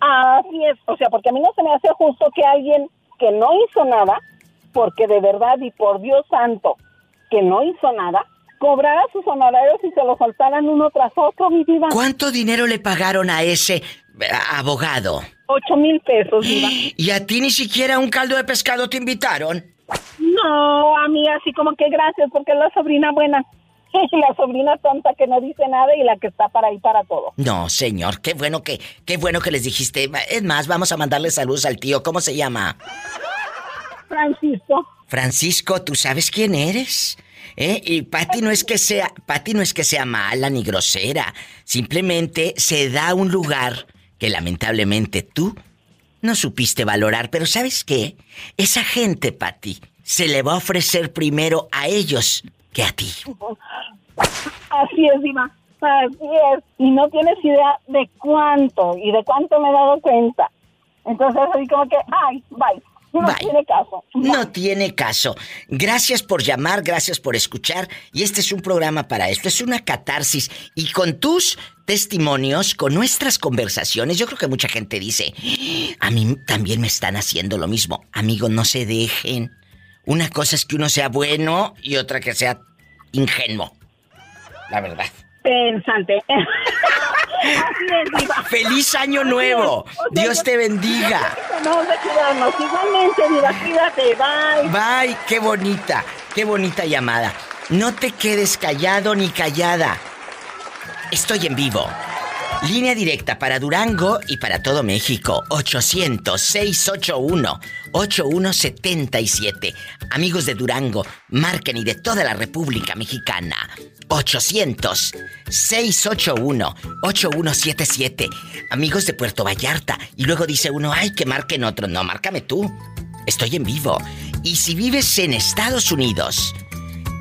Ah, así es. O sea, porque a mí no se me hace justo que alguien que no hizo nada, porque de verdad y por Dios santo, que no hizo nada, cobrara sus honorarios y se los soltaran uno tras otro, mi vida. ¿Cuánto dinero le pagaron a ese Abogado. Ocho mil pesos, Diva. <gasps> ¿Y a ti ni siquiera un caldo de pescado te invitaron? No, a mí así como que gracias, porque es la sobrina buena. <laughs> la sobrina tonta que no dice nada y la que está para ahí para todo. No, señor, qué bueno que, qué bueno que les dijiste. Es más, vamos a mandarle saludos al tío. ¿Cómo se llama? Francisco. Francisco, ¿tú sabes quién eres? ¿Eh? Y Patty no es que sea, Patty no es que sea mala ni grosera. Simplemente se da un lugar que lamentablemente tú no supiste valorar. Pero ¿sabes qué? Esa gente, Patty, se le va a ofrecer primero a ellos que a ti. Así es, Diva. Así es. Y no tienes idea de cuánto y de cuánto me he dado cuenta. Entonces, así como que, ay, bye. No tiene caso. No tiene caso. Gracias por llamar, gracias por escuchar. Y este es un programa para esto. Es una catarsis. Y con tus testimonios, con nuestras conversaciones, yo creo que mucha gente dice, a mí también me están haciendo lo mismo. Amigos, no se dejen. Una cosa es que uno sea bueno y otra que sea ingenuo. La verdad. Pensante. <laughs> ¡Feliz año nuevo! Dios te bendiga. Igualmente, Diva, cuídate. Bye. Bye. Qué bonita, qué bonita llamada. No te quedes callado ni callada. Estoy en vivo. Línea directa para Durango y para todo México. 800-681-8177. Amigos de Durango, marquen y de toda la República Mexicana. 800-681-8177. Amigos de Puerto Vallarta. Y luego dice uno, ay, que marquen otro. No, márcame tú. Estoy en vivo. Y si vives en Estados Unidos,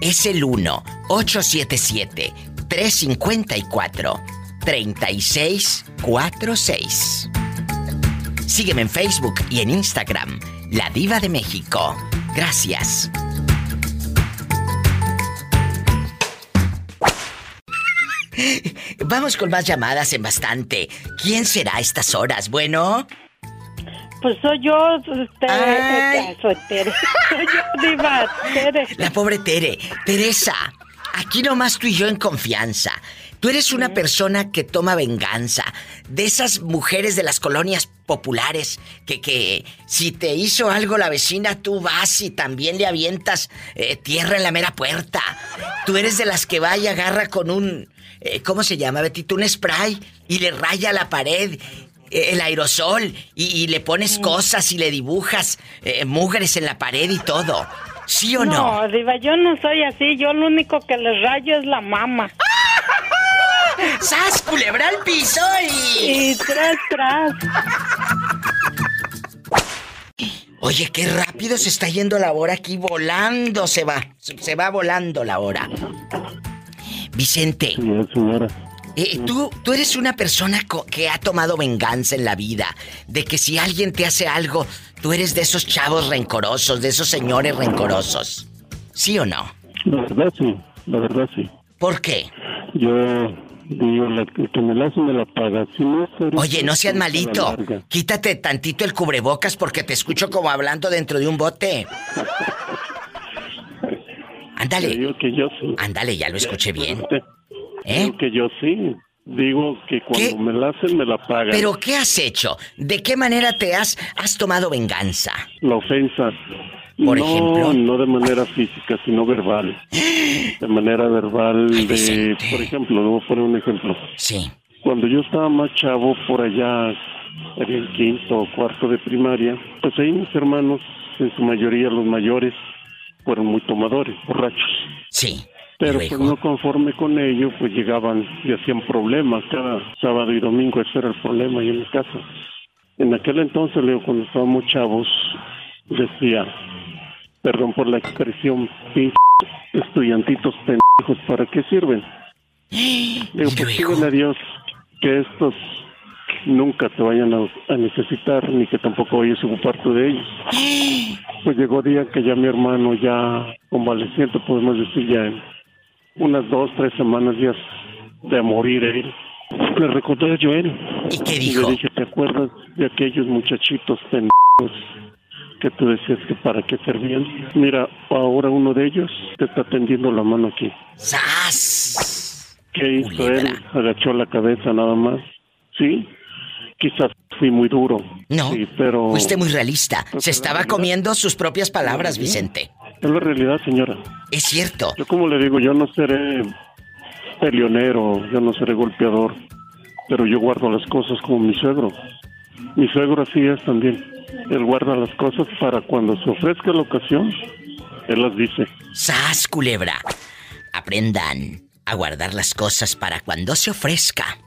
es el 1-877-354. 3646. Sígueme en Facebook y en Instagram, La Diva de México. Gracias. Vamos con más llamadas en bastante. ¿Quién será a estas horas? Bueno. Pues soy yo. Soy Tere. Soy yo, Diva, Tere. La pobre Tere. Teresa, aquí nomás tú y yo en confianza. Tú eres una persona que toma venganza. De esas mujeres de las colonias populares que, que si te hizo algo la vecina, tú vas y también le avientas eh, tierra en la mera puerta. Tú eres de las que va y agarra con un... Eh, ¿Cómo se llama, Betito? Un spray y le raya la pared eh, el aerosol y, le pones cosas y le dibujas mugres en la pared y todo. ¿Sí o no? No, Diva, yo no soy así. Yo lo único que le rayo es la mama. ¡Sas, culebra al piso y... tras, tras. Oye, qué rápido se está yendo la hora aquí, volando se va. Se va volando la hora. Vicente. Eh, tú, tú eres una persona que ha tomado venganza en la vida. De que si alguien te hace algo, tú eres de esos chavos rencorosos, de esos señores rencorosos. ¿Sí o no? La verdad sí, la verdad sí. ¿Por qué? Yo Digo, la que me la hace me la paga. Si no, Oye, no seas malito. Quítate tantito el cubrebocas porque te escucho como hablando dentro de un bote. <laughs> Ándale. Digo que yo sí. Ándale, ya lo escuché bien. ¿Eh? Digo que yo sí. Digo que cuando me la hacen me la pagan. ¿Pero qué has hecho? ¿De qué manera te has, has tomado venganza? La ofensa. Por no, ejemplo. No de manera física, sino verbal. De manera verbal, de. Por ejemplo, le voy a poner un ejemplo. Sí. Cuando yo estaba más chavo, por allá, en el quinto o cuarto de primaria, pues ahí mis hermanos, en su mayoría los mayores, fueron muy tomadores, borrachos. Sí. Pero pues no conforme con ello, pues llegaban y hacían problemas cada sábado y domingo. Ese era el problema ahí en mi casa. En aquel entonces, Leo, cuando estábamos chavos, decía, perdón por la expresión, estudiantitos pendejos, ¿para qué sirven? <gasps> Digo, pues a Dios que estos nunca te vayan a, necesitar, ni que tampoco vayas a ocupar tú de ellos. <gasps> Pues llegó día que ya mi hermano, ya convaleciente, podemos decir, ya en unas dos, tres semanas ya de morir él. Le recordé a Joel. ¿Y qué dijo? le dije, ¿te acuerdas de aquellos muchachitos pendejos que tú decías que para qué servían. Mira, ahora uno de ellos te está tendiendo la mano aquí. ¡Sas! ¿Qué hizo él? Agachó la cabeza nada más. ¿Sí? quizás fui muy duro. No, Sí, pero... Fuiste muy realista. Se estaba realidad- comiendo sus propias palabras, Vicente. Es la realidad, señora. Es cierto. Yo como le digo, yo no seré peleonero, yo no seré golpeador, pero yo guardo las cosas como mi suegro. Mi suegro así es también. Él guarda las cosas para cuando se ofrezca la ocasión, él las dice. ¡Sas, culebra! Aprendan a guardar las cosas para cuando se ofrezca.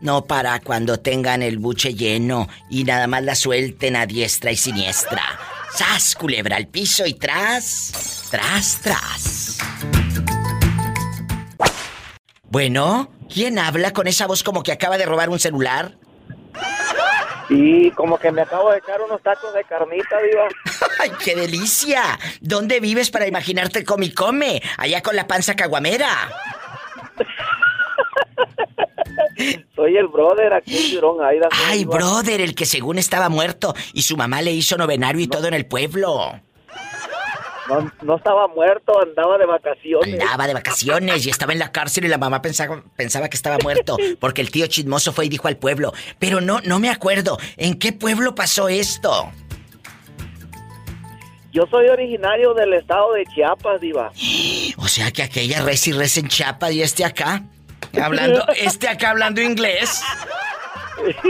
No para cuando tengan el buche lleno y nada más la suelten a diestra y siniestra. ¡Sas, culebra! Al piso y tras. Tras, tras. Bueno, ¿quién habla con esa voz como que acaba de robar un celular? Sí, como que me acabo de echar unos tacos de carnita, diva. <laughs> ¡Ay, qué delicia! ¿Dónde vives para imaginarte come y come? Allá con la panza caguamera. <laughs> Soy el brother aquí en Girón, Aida. Ay, brother, el que según estaba muerto y su mamá le hizo novenario y todo en el pueblo. No, no estaba muerto, andaba de vacaciones. Andaba de vacaciones y estaba en la cárcel y la mamá pensaba, pensaba que estaba muerto <laughs> porque el tío chismoso fue y dijo al pueblo. Pero no, no me acuerdo. ¿En qué pueblo pasó esto? Yo soy originario del estado de Chiapas, diva. <gasps> O sea que aquella res y res en Chapa y este acá. Hablando, <laughs> este acá hablando inglés. <laughs>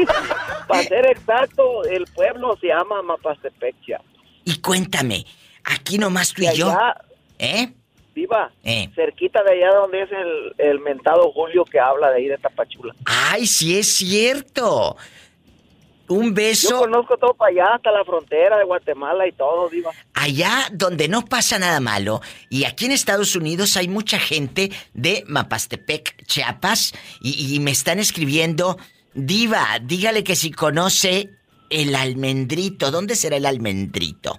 Para ser exacto, el pueblo se llama Mapastepec, Chiapas. Y cuéntame, aquí nomás tú y Y yo. allá, ¿Eh? Diva, Eh. cerquita de allá donde es el, el mentado Julio que habla de ahí de Tapachula. Ay, sí es cierto. Un Yo beso conozco todo para allá, hasta la frontera de Guatemala y todo, Diva. allá donde no pasa nada malo. Y aquí en Estados Unidos hay mucha gente de Mapastepec, Chiapas, y, y me están escribiendo, Diva, dígale que si conoce el almendrito. ¿Dónde será el almendrito?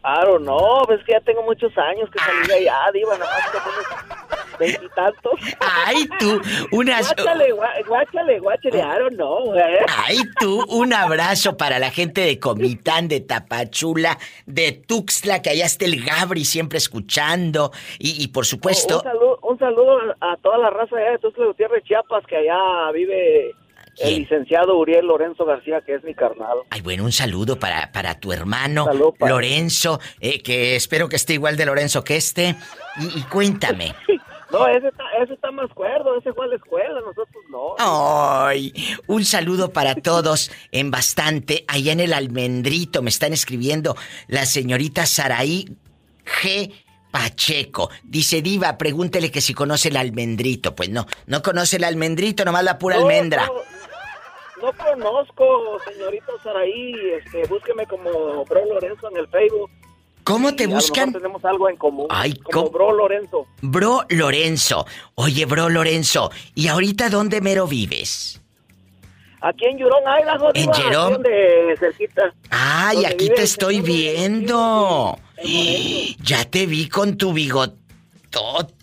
Claro, no, ves que ya tengo muchos años que salí de allá, Diva, nada más unos veintitantos. Ay, tú, unas... Guáchale, guá- guáchale, guáchale, I don't know, eh. Ay, tú, un abrazo para la gente de Comitán, de Tapachula, de Tuxtla, que allá está el Gabri siempre escuchando. Y, y por supuesto, Un saludo, un saludo a toda la raza allá de Tuxtla Gutiérrez, Chiapas, que allá vive el licenciado Uriel Lorenzo García, que es mi carnal. ay, bueno, un saludo para, para tu hermano Salud. Lorenzo, eh, que espero que esté igual de Lorenzo que este. Y, y cuéntame. <laughs> No, ese está, ese está más cuerdo, ese fue a la escuela, nosotros no. Ay, un saludo para todos en bastante. Allá en el almendrito me están escribiendo la señorita Saraí G. Pacheco. Dice Diva, pregúntele que si conoce el almendrito. Pues no, no conoce el almendrito, nomás la pura No, almendra. No, no conozco, señorita Saraí, este, búsqueme como Bro Lorenzo en el Facebook. ¿Cómo te Y a lo buscan? mejor tenemos algo en común. Ay, como ¿cómo? Bro Lorenzo. Bro Lorenzo. Oye, bro Lorenzo, ¿y ahorita dónde mero vives? Aquí en Yurón, Idaho, ¿En Yurón? cerquita. Ay, aquí te estoy viendo. <gasps> Ya te vi con tu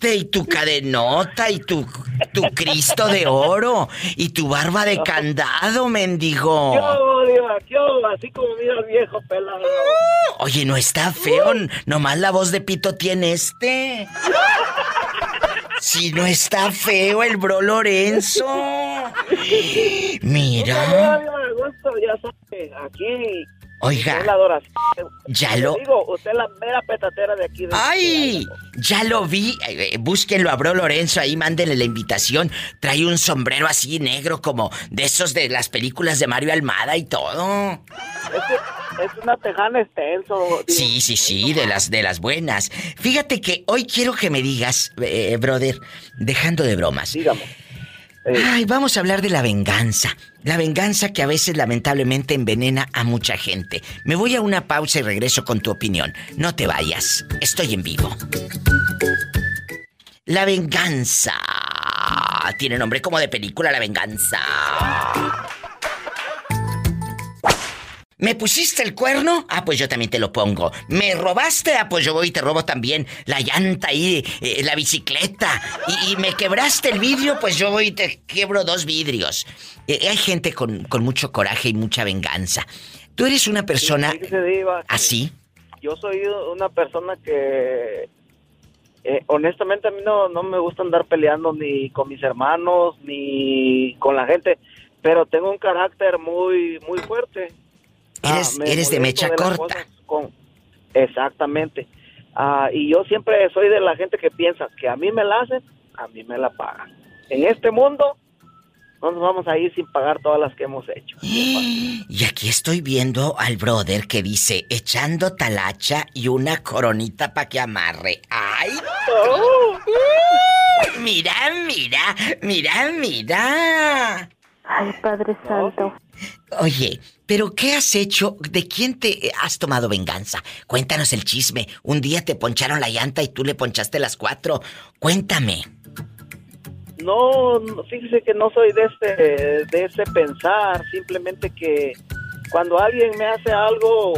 y tu cadenota y tu, tu Cristo de oro y tu barba de candado, mendigo. Yo, Diva, yo, así como mira el viejo pelado. Oye, no está feo, nomás la voz de pito tiene este. Si no está feo el bro Lorenzo. Mira. Aquí. Oiga. La. Ya lo- digo, usted es la mera petatera de aquí. De ¡Ay! Ya lo vi. Eh, eh, Búsquenlo a Bro Lorenzo ahí, mándenle la invitación. Trae un sombrero así negro como de esos de las películas de Mario Almada y todo. Es, una tejana extenso. Sí, sí, sí, de las de las buenas. Fíjate que hoy quiero que me digas, eh, brother, dejando de bromas. Dígame. Ay, vamos a hablar de la venganza. La venganza que a veces lamentablemente envenena a mucha gente. Me voy a una pausa y regreso con tu opinión. No te vayas. Estoy en vivo. La venganza. Tiene nombre como de película La venganza. ¿Me pusiste el cuerno? Ah, pues yo también te lo pongo. ¿Me robaste? Ah, pues yo voy y te robo también la llanta ahí, eh, la bicicleta. Y, y me quebraste el vidrio, pues yo voy y te quiebro dos vidrios. Eh, hay gente con, con mucho coraje y mucha venganza. Tú eres una persona Diva, así. Yo soy una persona que. eh, honestamente, a mí no, no me gusta andar peleando ni con mis hermanos ni con la gente. pero tengo un carácter muy muy fuerte. Eres, Ah, eres de mecha corta. con- Exactamente. Ah, y yo siempre soy de la gente que piensa que a mí me la hacen, a mí me la pagan. En este mundo no nos vamos a ir sin pagar todas las que hemos hecho. Y aquí estoy viendo al brother que dice echando talacha y una coronita para que amarre. ¡Ay! Uy, <laughs> Mira, mira, mira, mira. Ay, Padre Santo. Oye, ¿pero qué has hecho? ¿De quién te has tomado venganza? Cuéntanos el chisme. Un día te poncharon la llanta y tú le ponchaste las cuatro. Cuéntame. No, fíjese que no soy de ese, de ese pensar, simplemente que cuando alguien me hace algo,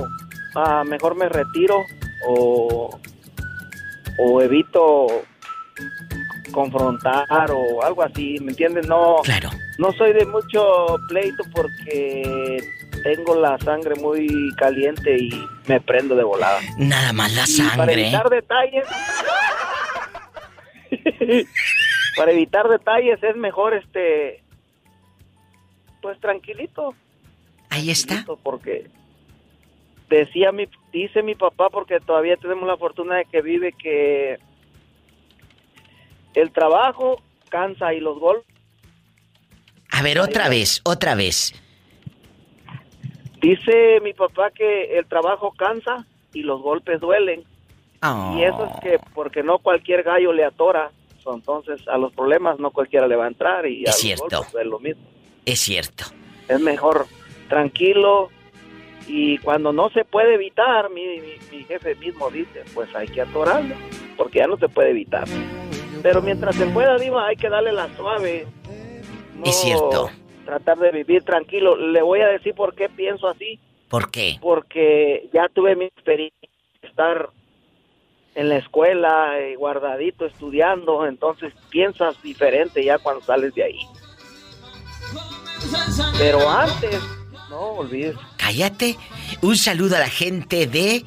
ah, mejor me retiro o, o evito confrontar o algo así, ¿me entiendes? No, claro. no soy de mucho pleito porque tengo la sangre muy caliente y me prendo de volada. Nada más la Y Para sangre. evitar detalles. <laughs> para evitar detalles es mejor este. Pues tranquilito. Ahí está. Tranquilito, Porque decía mi, dice mi papá, porque todavía tenemos la fortuna de que vive que el trabajo cansa y los golpes. A ver, otra vez, otra vez. Dice mi papá que el trabajo cansa y los golpes duelen. Y eso es que porque no cualquier gallo le atora. Entonces a los problemas no cualquiera le va a entrar y a Es los cierto. golpes es lo mismo. Es cierto. Es mejor tranquilo y cuando no se puede evitar, mi, mi- mi jefe mismo dice, pues hay que atorarle porque ya no se puede evitar. Pero mientras se pueda, Diva, hay que darle la suave. No Es cierto. Tratar de vivir tranquilo. Le voy a decir por qué pienso así. ¿Por qué? porque ya tuve mi experiencia de estar en la escuela eh, guardadito estudiando, entonces piensas diferente ya cuando sales de ahí. Pero antes, no olvides. Cállate. Un saludo a la gente de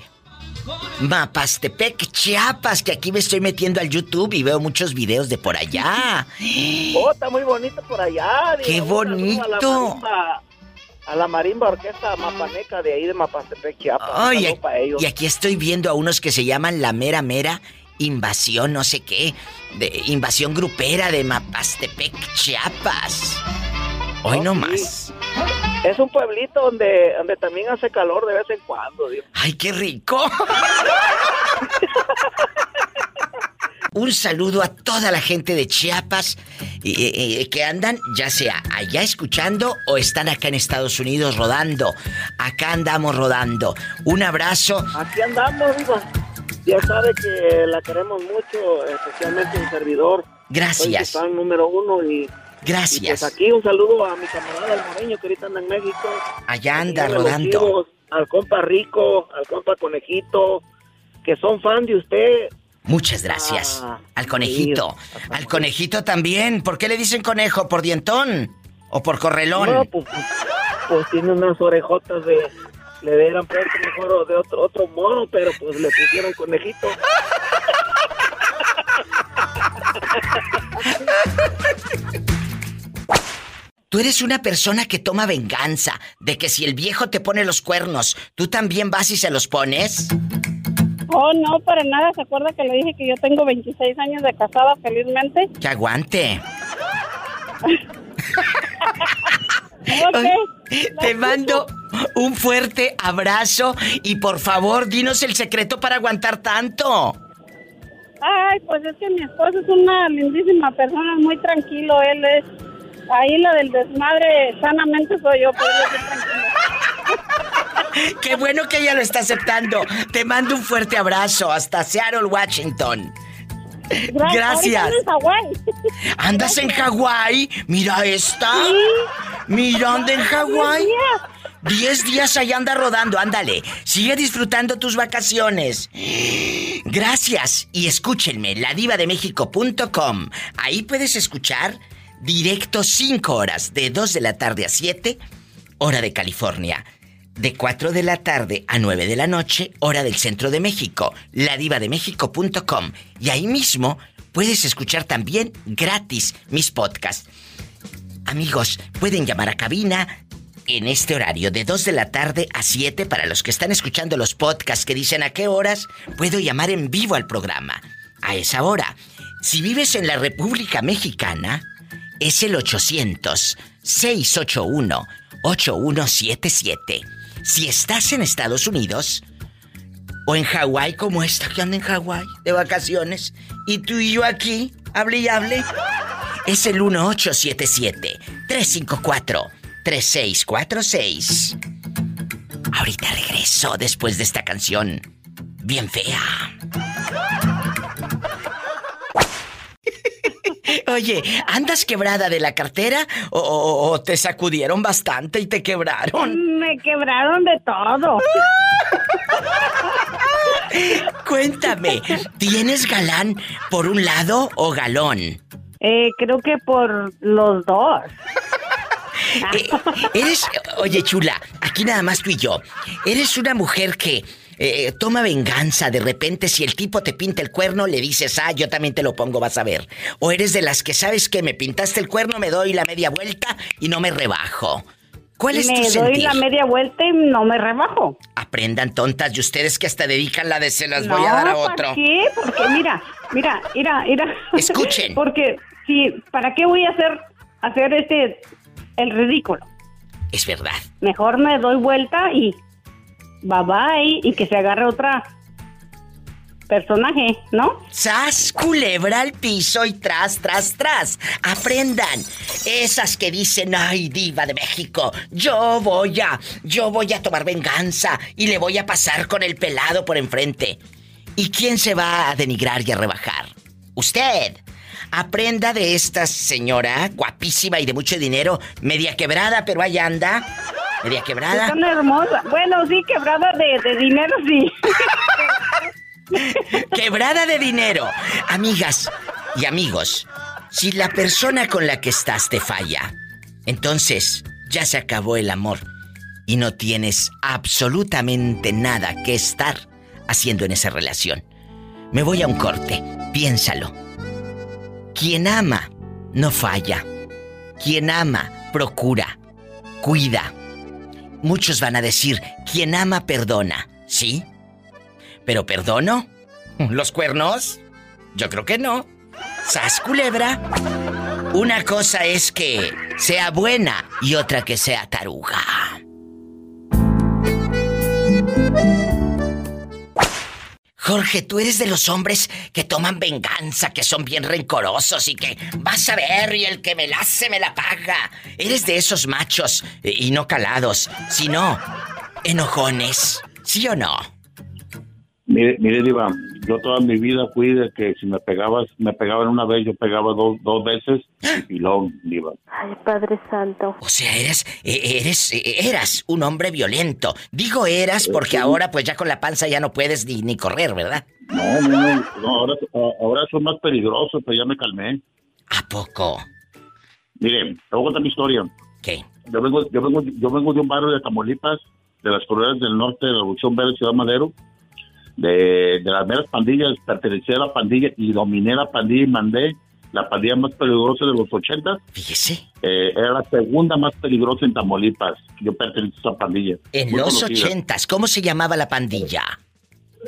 Mapastepec, Chiapas, que aquí me estoy metiendo al YouTube y veo muchos videos de por allá. Oh, está muy bonito por allá. ¡Qué bonito! A la, marimba, a la marimba orquesta mapaneca de ahí de Mapastepec, Chiapas. Ellos. y aquí estoy viendo a unos que se llaman La Mera Mera Invasión, no sé qué, de invasión grupera de Mapastepec, Chiapas. Hoy no más. Es un pueblito donde, donde también hace calor de vez en cuando. digo. ¡Ay, qué rico! Un saludo a toda la gente de Chiapas eh, eh, que andan, ya sea allá escuchando o están acá en Estados Unidos rodando. Acá andamos rodando. Un abrazo. Aquí andamos, diva. Ya sabe que la queremos mucho, especialmente el servidor. Gracias. Soy fan número uno y... Gracias. y pues aquí un saludo a mi camarada el Moreño que ahorita anda en México. Allá anda rodando. Chivos, al compa Rico, al compa Conejito, que son fan de usted. Muchas gracias. Ah, al conejito. Al conejito también. ¿Por qué le dicen conejo? ¿Por dientón? ¿O por correlón? No, pues, pues tiene unas orejotas de... Le hubieran puesto mejor de otro, otro modo, pero pues le pusieron conejito. <laughs> Tú eres una persona que toma venganza de que si el viejo te pone los cuernos, tú también vas y se los pones. Oh, no, para nada. ¿Se acuerda que le dije que yo tengo 26 años de casada felizmente? Que aguante. <laughs> Te mando un fuerte abrazo y por favor dinos el secreto para aguantar tanto. Ay, pues es que mi esposo es una lindísima persona, muy tranquilo. Él es. Ahí la del desmadre sanamente soy yo, pero él es tranquilo. Qué bueno que ella lo está aceptando. Te mando un fuerte abrazo hasta Seattle, Washington. Gracias. ¿Andas en Hawái? Mira esta. Mira, anda en Hawái. Diez días allá anda rodando, ándale. Sigue disfrutando tus vacaciones. Gracias. Y escúchenme, ladivademéxico.com. Ahí puedes escuchar directo 5 horas, de 2 de la tarde a 7, hora de California. De 4 de la tarde a 9 de la noche, hora del centro de México. Ladivademéxico.com. Y ahí mismo puedes escuchar también gratis mis podcasts. Amigos, pueden llamar a cabina en este horario de 2 de la tarde a 7 para los que están escuchando los podcasts que dicen a qué horas puedo llamar en vivo al programa. A esa hora. Si vives en la República Mexicana, es el 800-681-8177. Si estás en Estados Unidos o en Hawái, como esta que anda en Hawái de vacaciones, y tú y yo aquí, hable y hable, es el 1877-354-3646. Ahorita regreso después de esta canción bien fea. Oye, ¿andas quebrada de la cartera o, o- o te sacudieron bastante y te quebraron? Me quebraron de todo. <laughs> Cuéntame, ¿tienes galán por un lado o galón? Eh, creo que por los dos. Eh, eres, oye chula, aquí nada más tú y yo. Eres una mujer que eh, toma venganza de repente si el tipo te pinta el cuerno le dices, ah, yo también te lo pongo, vas a ver. O eres de las que sabes que me pintaste el cuerno, me doy la media vuelta y no me rebajo. ¿Cuál es me tu doy sentir? la media vuelta y no me rebajo. Aprendan tontas y ustedes que hasta dedican la de se las no, voy a dar a ¿para otro. qué? Porque mira, mira, mira, mira. Escuchen. <laughs> Porque si, ¿para qué voy a hacer hacer este el ridículo? Es verdad. Mejor me doy vuelta y bye bye y que se agarre otra personaje, ¿no? ¡Sas, culebra al piso y tras, tras, tras! ¡Aprendan! Esas que dicen, ay, diva de México, yo voy a, yo voy a tomar venganza y le voy a pasar con el pelado por enfrente. ¿Y quién se va a denigrar y a rebajar? Usted. Aprenda de esta señora guapísima y de mucho dinero, media quebrada, pero ahí anda. Media quebrada. Están hermosas. Bueno, sí, quebrada de, de dinero, sí. <laughs> Quebrada de dinero. Amigas y amigos, si la persona con la que estás te falla, entonces ya se acabó el amor y no tienes absolutamente nada que estar haciendo en esa relación. Me voy a un corte, piénsalo. Quien ama no falla. Quien ama procura, cuida. Muchos van a decir, quien ama perdona, ¿sí? ¿Pero perdono? ¿Los cuernos? Yo creo que no. ¿Sas culebra? Una cosa es que sea buena y otra que sea taruga. Jorge, tú eres de los hombres que toman venganza, que son bien rencorosos y que vas a ver y el que me la hace me la paga. Eres de esos machos eh, y no calados, sino enojones. ¿Sí o no? Mire, mire, Diva, yo toda mi vida fui de que si me pegabas, me pegaban una vez, yo pegaba dos, dos veces y pilón, Diva. Ay, Padre Santo. O sea, eres, eh, eres, eh, eras un hombre violento. Digo eras porque ahora pues ya con la panza ya no puedes ni, ni correr, ¿verdad? No, no, no, no, ahora, ahora son más peligrosos, pero ya me calmé. ¿A poco? Mire, te voy a contar mi historia. ¿Qué? Yo vengo, yo vengo, yo vengo de un barrio de Tamaulipas, de las coronas del norte de la Revolución Verde, Ciudad Madero, de, de las meras pandillas, pertenecía a la pandilla y dominé la pandilla y mandé la pandilla más peligrosa de los 80. Fíjese. era la segunda más peligrosa en Tamaulipas. Yo pertenecía a esa pandilla. En los ochentas, ¿cómo se llamaba la pandilla?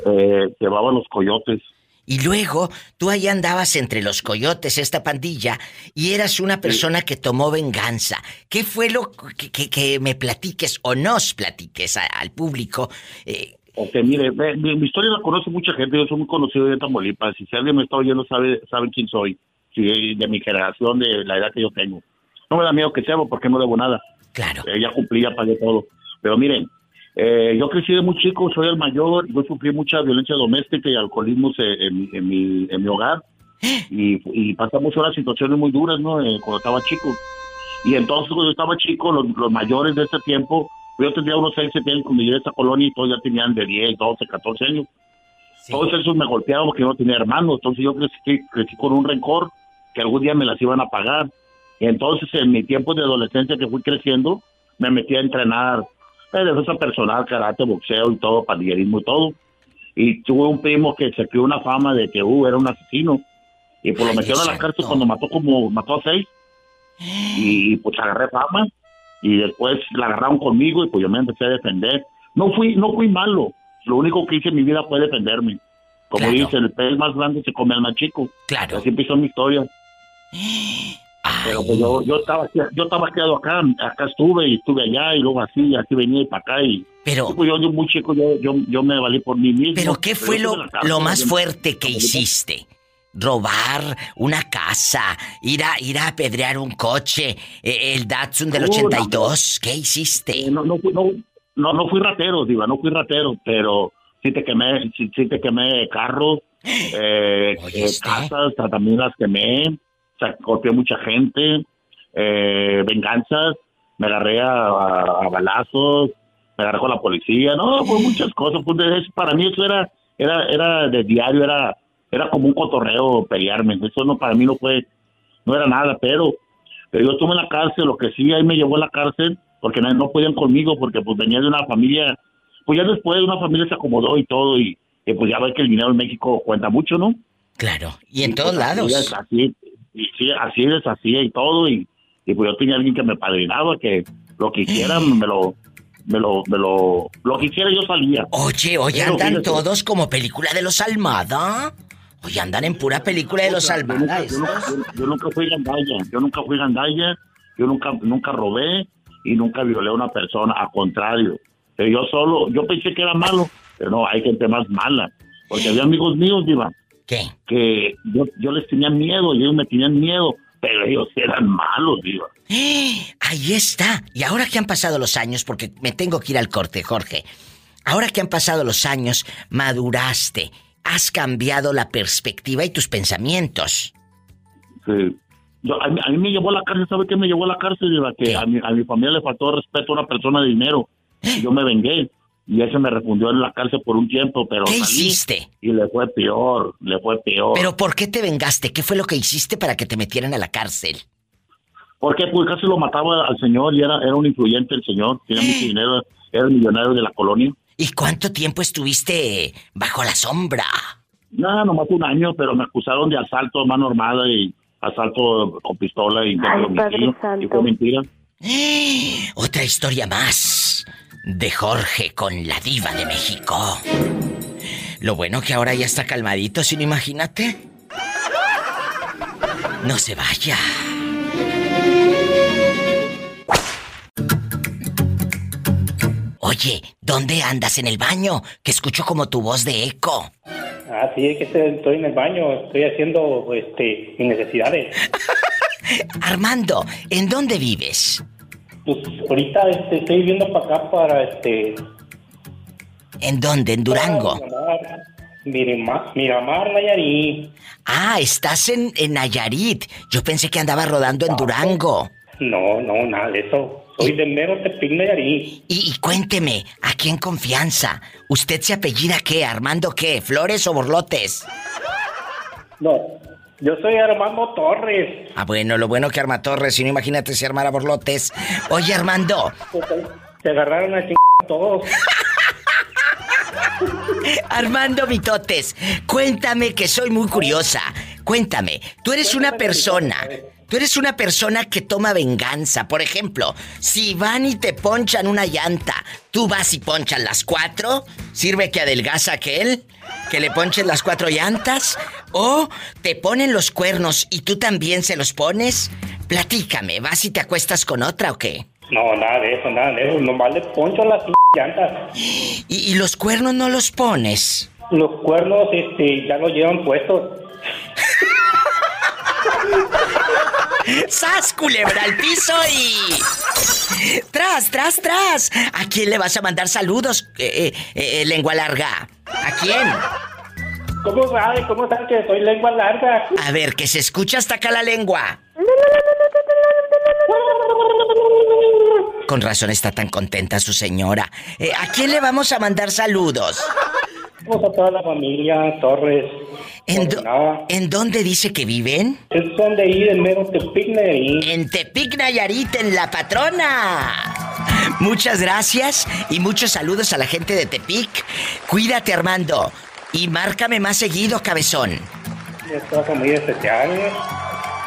Eh, llevaban los coyotes. Y luego tú ahí andabas entre los coyotes, esta pandilla, y eras una persona que tomó venganza. ¿Qué fue lo que, que- que me platiques o nos platiques a- al público? Eh, Ok, mire, mi, mi historia la conoce mucha gente, yo soy muy conocido en Tamaulipas, y si alguien me está oyendo sabe, saben quién soy, si de mi generación, de la edad que yo tengo. No me da miedo que sea, porque no debo nada. Claro. ya cumplí, ya pagué todo. Pero miren, eh, yo crecí de muy chico, soy el mayor, yo sufrí mucha violencia doméstica y alcoholismo eh, en, mi- en, mi, en mi hogar, y, y pasamos unas situaciones muy duras, ¿no? Eh, cuando estaba chico. Y entonces cuando yo estaba chico, los, los mayores de ese tiempo, yo tendría unos 6, 7 años cuando llegué a esa colonia y todos ya tenían de 10, 12, 14 años. Todos esos me golpeaban porque yo no tenía hermanos, entonces yo crecí, crecí con un rencor que algún día me las iban a pagar. Y entonces en mi tiempo de adolescencia que fui creciendo, me metí a entrenar eh, defensa personal, karate, boxeo y todo, pandillerismo y todo. Y tuve un primo que se creó una fama de que uh, era un asesino. Y pues lo metieron a la cárcel cuando mató como, mató a seis. <gasps> y pues agarré fama y después la agarraron conmigo y pues yo me empecé a defender. No fui, no fui malo, lo único que hice en mi vida fue defenderme. Como dice, el pez más grande se come al más chico. Claro. Así empezó mi historia. Pero pues yo, yo estaba yo estaba quedado acá, acá estuve y estuve allá y luego así, así venía y para acá y pero pues yo, yo muy chico yo, yo, yo me valí por mí mismo. Pero ¿qué fue lo, lo más fuerte que hiciste? Robar una casa, ir a ir a apedrear un coche, eh, el Datsun del No, 82, ¿qué hiciste? No, no, fui- no, no, no fui ratero, diva, no fui ratero, pero sí te quemé, sí, sí te quemé carros, <gasps> eh, eh, casas, también las quemé, golpeé mucha gente, eh, venganzas, me agarré a, a- a balazos, me agarré con la policía, no, fue muchas cosas, pues, es- para mí eso era, era, era de diario, era, era como un cotorreo pelearme, eso no, para mí no fue, no era nada, pero pero yo estuve en la cárcel, lo que sí, ahí me llevó a la cárcel, porque no, no podían conmigo, porque pues venía de una familia, pues ya después una familia se acomodó y todo, y, y, pues ya ves que el dinero en México cuenta mucho, ¿no? Claro, y en Y, todos pues, así lados. es, Así, y sí, así deshacía y todo, y, y pues yo tenía alguien que me padrinaba, que lo que hiciera me lo, me lo, me lo, lo que hiciera yo salía. Oye, oye, andan todos como película de los Almada. Oye, andan en pura película de los Almada. yo yo- yo nunca fui gandalla, yo nunca fui gandalla, yo nunca, nunca robé y nunca violé a una persona, al contrario. Pero yo solo, yo pensé que era malo, pero no, hay gente más mala. Porque había amigos míos, Diva, ¿Qué? que yo, yo les tenía miedo, y ellos me tenían miedo, pero ellos eran malos, Diva. <gasps> Ahí está. Y ahora que han pasado los años, porque me tengo que ir al corte, Jorge. Ahora que han pasado los años, maduraste, has cambiado la perspectiva y tus pensamientos. Sí. Yo- a, mí, a mí me llevó a la cárcel, ¿sabe qué me llevó a la cárcel? Diva? Que a mi, a mi familia le faltó respeto a una persona de dinero. Y yo me vengué. Y ese me refundió en la cárcel por un tiempo, pero ¿Qué salí hiciste? Y le fue peor, le fue peor. Pero ¿por qué te vengaste? ¿Qué fue lo que hiciste para que te metieran a la cárcel? Porque pues casi lo mataba al señor y era, era un influyente el señor, tenía mucho dinero, era el millonario de la colonia. ¿Y cuánto tiempo estuviste bajo la sombra? Nada, nomás un año, pero me acusaron de asalto a mano armada y asalto con pistola y Ay. Y fue mentira. <gasps> Otra historia más de Jorge con la diva de México. Lo bueno que ahora ya está calmadito, si no imagínate. No se vaya. Oye, ¿dónde andas en el baño? Que escucho como tu voz de eco. Ah, sí, es que estoy- en el baño, estoy haciendo este, mis necesidades. <laughs> Armando, ¿en dónde vives? Pues ahorita este, estoy viviendo para acá, para este. ¿En dónde? ¿En Durango? Miramar, Miramar, Miramar Nayarit. Ah, estás en, en Nayarit. Yo pensé que andaba rodando en Durango. No, no, nada de eso. Soy de mero Tepic Nayarit. Y, y cuénteme, aquí en confianza, ¿usted se apellida qué? ¿Armando qué? ¿Flores o borlotes? No, yo soy Armando Torres. Ah, bueno, lo bueno que arma Torres, si no imagínate si armara borlotes. Oye, Armando, Se agarraron a todos. <laughs> Armando Mitotes, cuéntame que soy muy curiosa. Cuéntame, tú eres una persona, tú eres una persona que toma venganza. Por ejemplo, si van y te ponchan una llanta, tú vas y ponchan las cuatro, sirve que adelgaza aquel, que le ponchen las cuatro llantas, o te ponen los cuernos y tú también se los pones. Platícame, ¿vas y te acuestas con otra o qué? No, nada de eso, nada de eso. Nomás le poncho las llantas. ¿Y, y los cuernos no los pones? Los cuernos este, ya los llevan puestos. <laughs> ¡Sas, culebra al piso y... ¡Tras, tras, tras! ¿A quién le vas a mandar saludos, eh, eh, eh, lengua larga? ¿A quién? ¿Cómo sabe? ¿Cómo sabe que soy lengua larga? A ver, que se escucha hasta acá la lengua. Con razón está tan contenta su señora. Eh, ¿A quién le vamos a mandar saludos? A toda la familia Torres. ¿En, do- ¿en dónde dice que viven? Es donde ahí de mero Tepic Nayarit. En Tepic Nayarit, en La Patrona. Muchas gracias y muchos saludos a la gente de Tepic. Cuídate, Armando. Y márcame más seguido, cabezón. Es muy especial.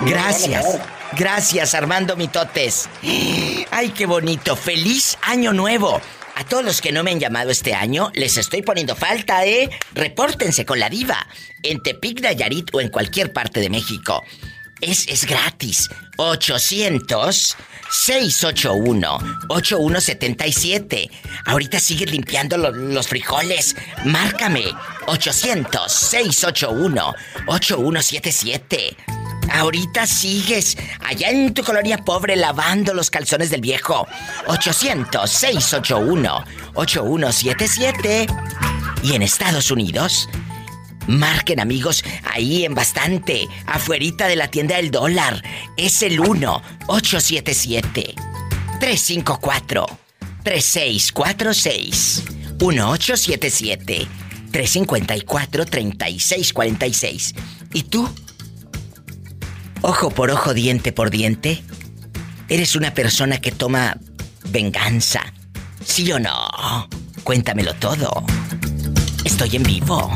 Gracias. Gracias, Armando Mitotes. <gasps> Ay, qué bonito. Feliz año nuevo. A todos los que no me han llamado este año, les estoy poniendo falta, ¿eh? Repórtense con la diva. En Tepic, Nayarit o en cualquier parte de México. Es, es gratis. 800 681 8177. Ahorita sigues limpiando lo- los frijoles. Márcame. 800 681 8177. Ahorita sigues allá en tu colonia pobre lavando los calzones del viejo. 800-681-8177. Y en Estados Unidos, marquen amigos ahí en bastante, afuerita de la tienda del dólar. Es el 1-877-354-3646. 1877-354-3646. ¿Y tú? Ojo por ojo, diente por diente. ¿Eres una persona que toma venganza? ¿Sí o no? Cuéntamelo todo. Estoy en vivo.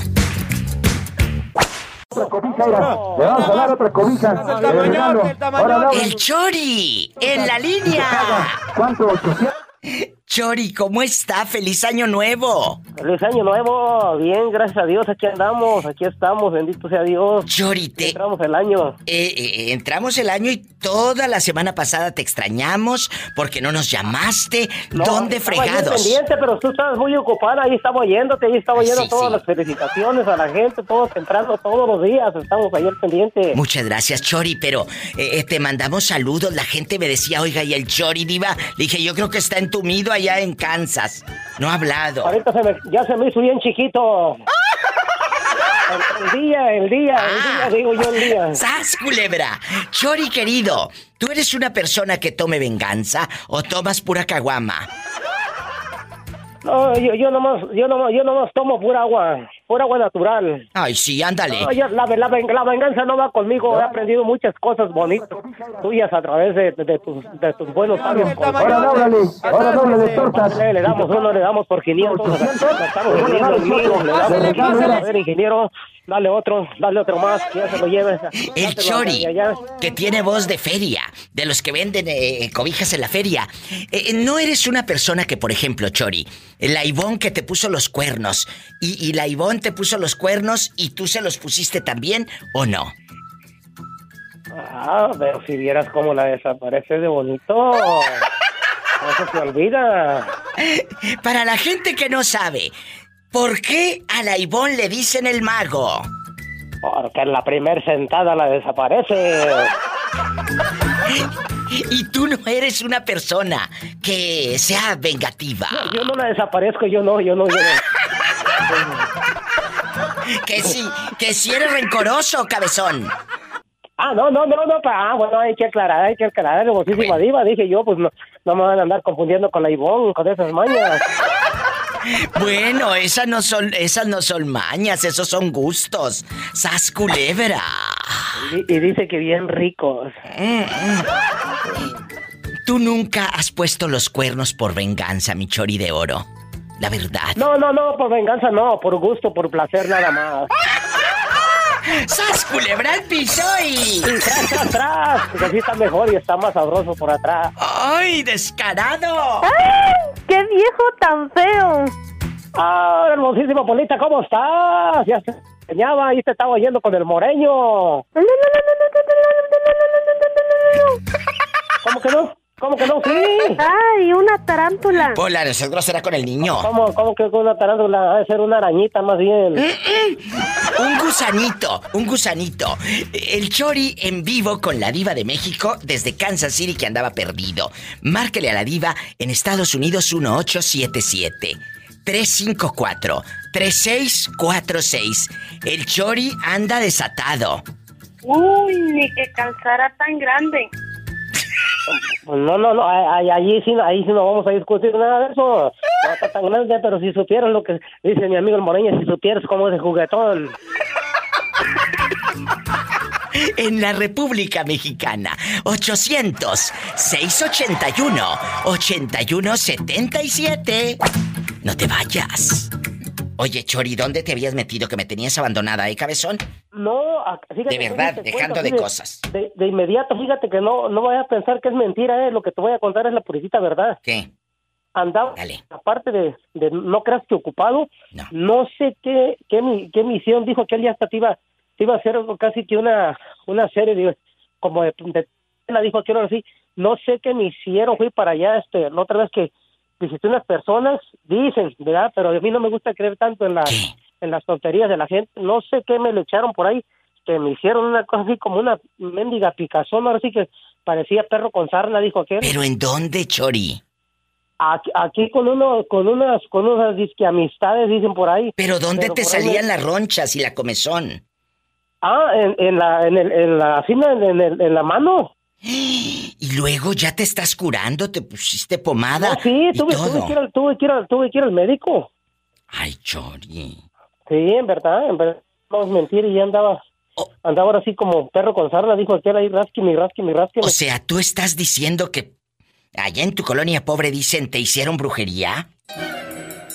Otra cobija. Le vamos a dar otra cobija. dame- El Chori, en la línea. ¿Cuánto? ¿800? Chori, ¿cómo está? ¡Feliz año nuevo! Feliz año nuevo, bien, gracias a Dios, aquí andamos, aquí estamos, bendito sea Dios. Chori, te... Entramos el año. Eh, eh, entramos el año y toda la semana pasada te extrañamos porque no nos llamaste. ¿Dónde Estaba bien fregados? pendiente, pero tú estabas muy ocupada, ahí estaba oyéndote, ahí estaba oyendo Sí, todas sí. las felicitaciones a la gente, todos entrando todos los días, estamos ahí al pendiente. Muchas gracias, Chori, pero eh, eh, te mandamos saludos. La gente me decía, oiga, ¿y el Chori, Diva? Le dije, yo creo que está entumido allá en Kansas. No ha hablado. Ahorita se me, ya se me hizo bien chiquito. El, <laughs> el día, el día, el día, digo yo el día. ¡Sas, culebra! Chori, querido, ¿tú eres una persona que tome venganza o tomas pura caguama? No, yo, yo nomás, yo nomás, yo nomás tomo pura agua, pura agua natural. Ay, sí, ándale. No, yo- la, la, la venganza no va conmigo. He aprendido muchas cosas bonitas tuyas a través de, de tus, de tus buenos sabios. Ahora dóblale, ahora doble de tortas. Le, le damos uno, le damos por 500. Le estamos vendiendo le damos Dale, dale. A ver, ingeniero, dale otro, dale otro más, que ya se lo lleve. El Chori, que tiene voz de feria, de los que venden eh, cobijas en la feria. Eh, no eres una persona que, por ejemplo, Chori, la Ivonne que te puso los cuernos, y, y la Ivonne te puso los cuernos y tú se los pusiste también, ¿o no? Ah, pero si vieras cómo la desaparece de bonito. No se olvida. Para la gente que no sabe, ¿por qué a la Ivonne le dicen el mago? Porque en la primer sentada la desaparece. <laughs> Y tú no eres una persona que sea vengativa. Yo no la desaparezco, yo no, yo no, yo no. <laughs> Que sí, que si eres rencoroso, cabezón. Ah, no, no, no, no, pa- ah, bueno, hay que aclarar, hay que aclarar, hermosísima diva, dije yo, pues no, no me van a andar confundiendo con la Ivonne, con esas mañas. Bueno, esas no son, esas no son mañas, esos son gustos. Sas culebra. Y, y dice que bien ricos. Mm, mm. Tú nunca has puesto los cuernos por venganza, mi chori de oro. La verdad. No, no, no, por venganza no, por gusto, por placer nada más. ¡Sas culebra al piso y... Tras, tras, tras, porque así está mejor y está más sabroso por atrás. ¡Ay, descarado! ¡Ay! ¡Qué viejo tan feo! Ah, hermosísima Polita, ¿cómo estás? Ya te enseñaba, ahí te estaba oyendo con el moreño. ¿Cómo que no? ¿Cómo que no? Sí. ¡Ay, una tarántula! Pola, no seas grosera con el niño. ¿Cómo, cómo que con una tarántula? Ha de ser una arañita más bien. Un gusanito, un gusanito. El Chori en vivo con la diva de México desde Kansas City que andaba perdido. Márquele a la diva en Estados Unidos 1877 354 3646. El Chori anda desatado. Uy, ni que cansara tan grande. Pues no, no, no, allí sí, ahí sí no vamos a discutir nada de eso. No está tan grande, pero si supieras lo que dice mi amigo el moreño, si supieras cómo es de juguetón. En la República Mexicana, 800-681-8177. No te vayas. Oye, Chori, ¿dónde te habías metido que me tenías abandonada, eh, cabezón? No, fíjate. De verdad, dejando cuento, de cosas. De, de inmediato, fíjate que no, no vayas a pensar que es mentira, eh. Lo que te voy a contar es la puritita verdad. ¿Qué? Andaba, aparte de, de no creas que ocupado, no, sé qué, qué, qué misión dijo que él ya hasta te iba, te iba a hacer casi que una, una serie de, como de, de- la dijo que ahora sí, no sé qué me hicieron, fui para allá, este, la otra vez que visité unas personas, dicen, ¿verdad? Pero a mí no me gusta creer tanto en las, en las tonterías de la gente, no sé qué me le echaron por ahí, que me hicieron una cosa así como una mendiga picazón, ahora sí que parecía perro con sarna, dijo aquel. ¿Pero en dónde, Chori? Aquí, aquí con uno, con unas, con unas disque amistades dicen por ahí. ¿Pero dónde te ahí salían las ronchas y la comezón? Ah, en, en la, en el, en la, en el- en la mano. Y luego ya te estás curando, te pusiste pomada. No, sí, tuve, que ir al, tuve que ir al, tuve que ir al médico. Ay, Chori. Sí, en verdad, en verdad, no es mentir y ya andaba, Oh. andaba ahora así como perro con sarna, dijo aquel ahí, rasquime, rasquime, rasquime. O sea, tú estás diciendo que allá en tu colonia pobre dicen te hicieron brujería.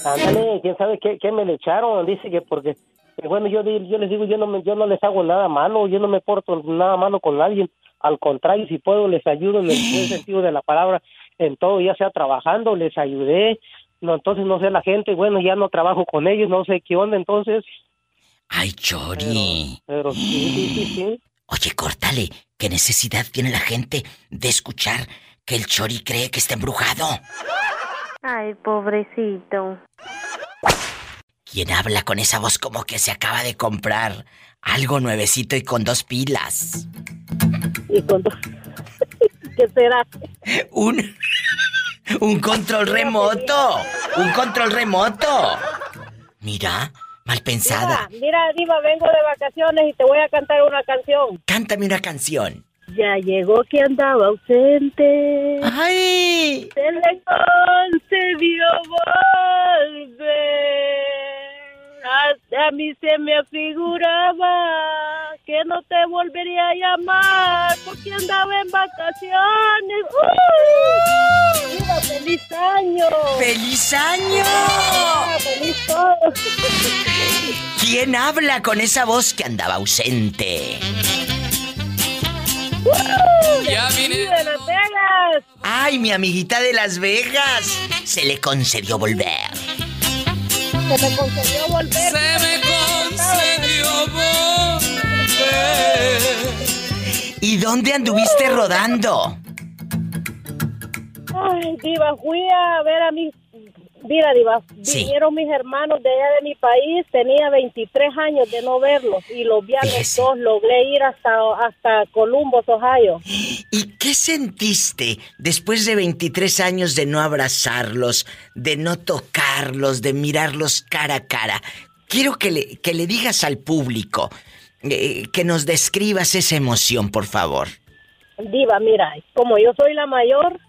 Ándale, quién sabe qué, qué me le echaron, dice que porque, que bueno, yo les digo, yo no, me, yo no les hago nada malo, yo no me porto nada malo con nadie, al contrario, si puedo les ayudo en el buen <laughs> sentido de la palabra, en todo, ya sea trabajando, les ayudé, no, entonces no sé la gente, bueno, ya no trabajo con ellos, no sé qué onda, entonces, Ay, Chori. pero sí, sí, sí, sí. <gasps> Oye, córtale. ¿Qué necesidad tiene la gente de escuchar que el Chori cree que está embrujado? Ay, pobrecito. ¿Quién habla con esa voz como que se acaba de comprar algo nuevecito y con dos pilas? Y con dos... <laughs> ¿Qué será? Un... Un control remoto. Un control remoto. Mira, mal pensada. Mira, mira, Diva, vengo de vacaciones y te voy a cantar una canción. Cántame una canción. Ya llegó que andaba ausente. ¡Ay! Se le concedió volver. A, a mí se me afiguraba que no te volvería a llamar porque andaba en vacaciones. ¡Uy! Diva, ¡Feliz año! ¡Feliz año! Ah, ¡Feliz todo! ¿Quién habla con esa voz que andaba ausente? ¡Ya vine! ¡De Las Vegas! ¡Ay, mi amiguita de Las Vegas! Se le concedió volver. Se me concedió volver. Se me concedió volver. ¿Y dónde anduviste rodando? Ay, Diva, fui a ver a mis... Mira, Diva, Sí. vinieron mis hermanos de allá de mi país, tenía 23 años de no verlos y los vi a los dos, logré ir hasta, hasta Columbus, Ohio. ¿Y qué sentiste después de 23 años de no abrazarlos, de no tocarlos, de mirarlos cara a cara? Quiero que le, que le digas al público, eh, que nos describas esa emoción, por favor. Diva, mira, como yo soy la mayor,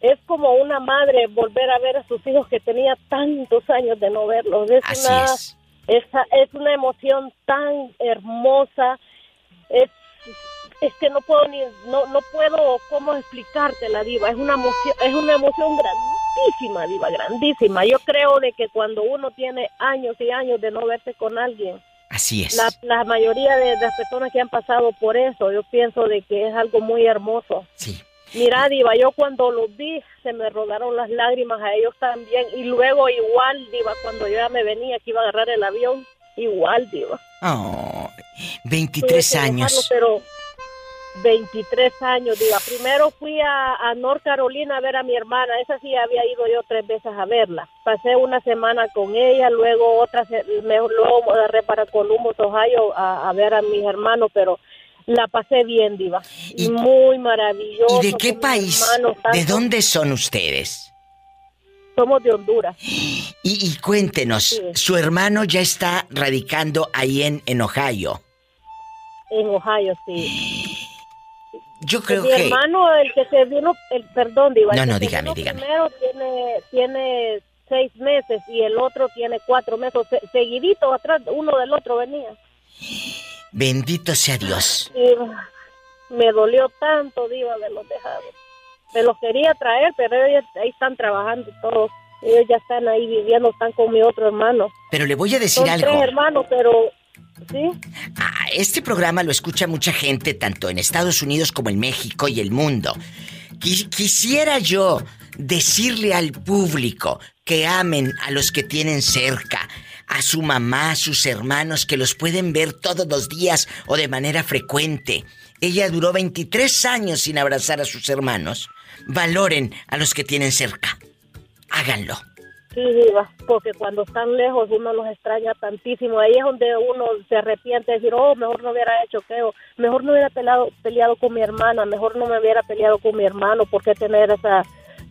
es como una madre volver a ver a sus hijos que tenía tantos años de no verlos. Es Así una, es. esa- es una emoción tan hermosa. Es, es que no puedo ni, no, no puedo cómo explicarte la diva. Es una emoción, es una emoción grandísima, diva, grandísima. Yo creo de que cuando uno tiene años y años de no verse con alguien, Así es. la, la mayoría de, de las personas que han pasado por eso, yo pienso de que es algo muy hermoso. Sí. Mira, Diva, yo cuando los vi, se me rodaron las lágrimas a ellos también. Y luego igual, Diva, cuando yo ya me venía que iba a agarrar el avión, igual, Diva. Oh, Tuve 23 que años. dejarlo, pero 23 años, Diva. Primero fui a, a North Carolina a ver a mi hermana. Esa sí había ido yo tres veces a verla. Pasé una semana con ella, luego otra, se- me, luego agarré para Columbus, Ohio, a, a ver a mis hermanos, pero la pasé bien, Diva. Muy maravilloso. ¿Y de qué país? ¿De dónde son ustedes? Somos de Honduras. Y, y cuéntenos, Sí. su hermano ya está radicando ahí en, en Ohio. En Ohio, sí. Yo creo mi que... hermano, el que se vino, el perdón, Diva. el No, no, dígame, dígame. Primero tiene, tiene seis meses y el otro tiene cuatro meses. Se- seguidito atrás, uno del otro venía. Bendito sea Dios. Y me dolió tanto, Diva, de los dejados. Me los quería traer, pero ellos ahí están trabajando todos. Ellos ya están ahí viviendo, están con mi otro hermano. Pero le voy a decir Son algo. tres hermanos, pero... ¿Sí? Ah, Este programa lo escucha mucha gente, tanto en Estados Unidos como en México y el mundo. Qui- quisiera yo decirle al público que amen a los que tienen cerca, a su mamá, a sus hermanos, que los pueden ver todos los días o de manera frecuente. Ella duró 23 años sin abrazar a sus hermanos. Valoren a los que tienen cerca. Háganlo. Sí, Diva, porque cuando están lejos uno los extraña tantísimo. Ahí es donde uno se arrepiente de decir, oh, mejor no hubiera hecho que, o mejor no hubiera peleado, peleado con mi hermana, mejor no me hubiera peleado con mi hermano. ¿Por qué tener esa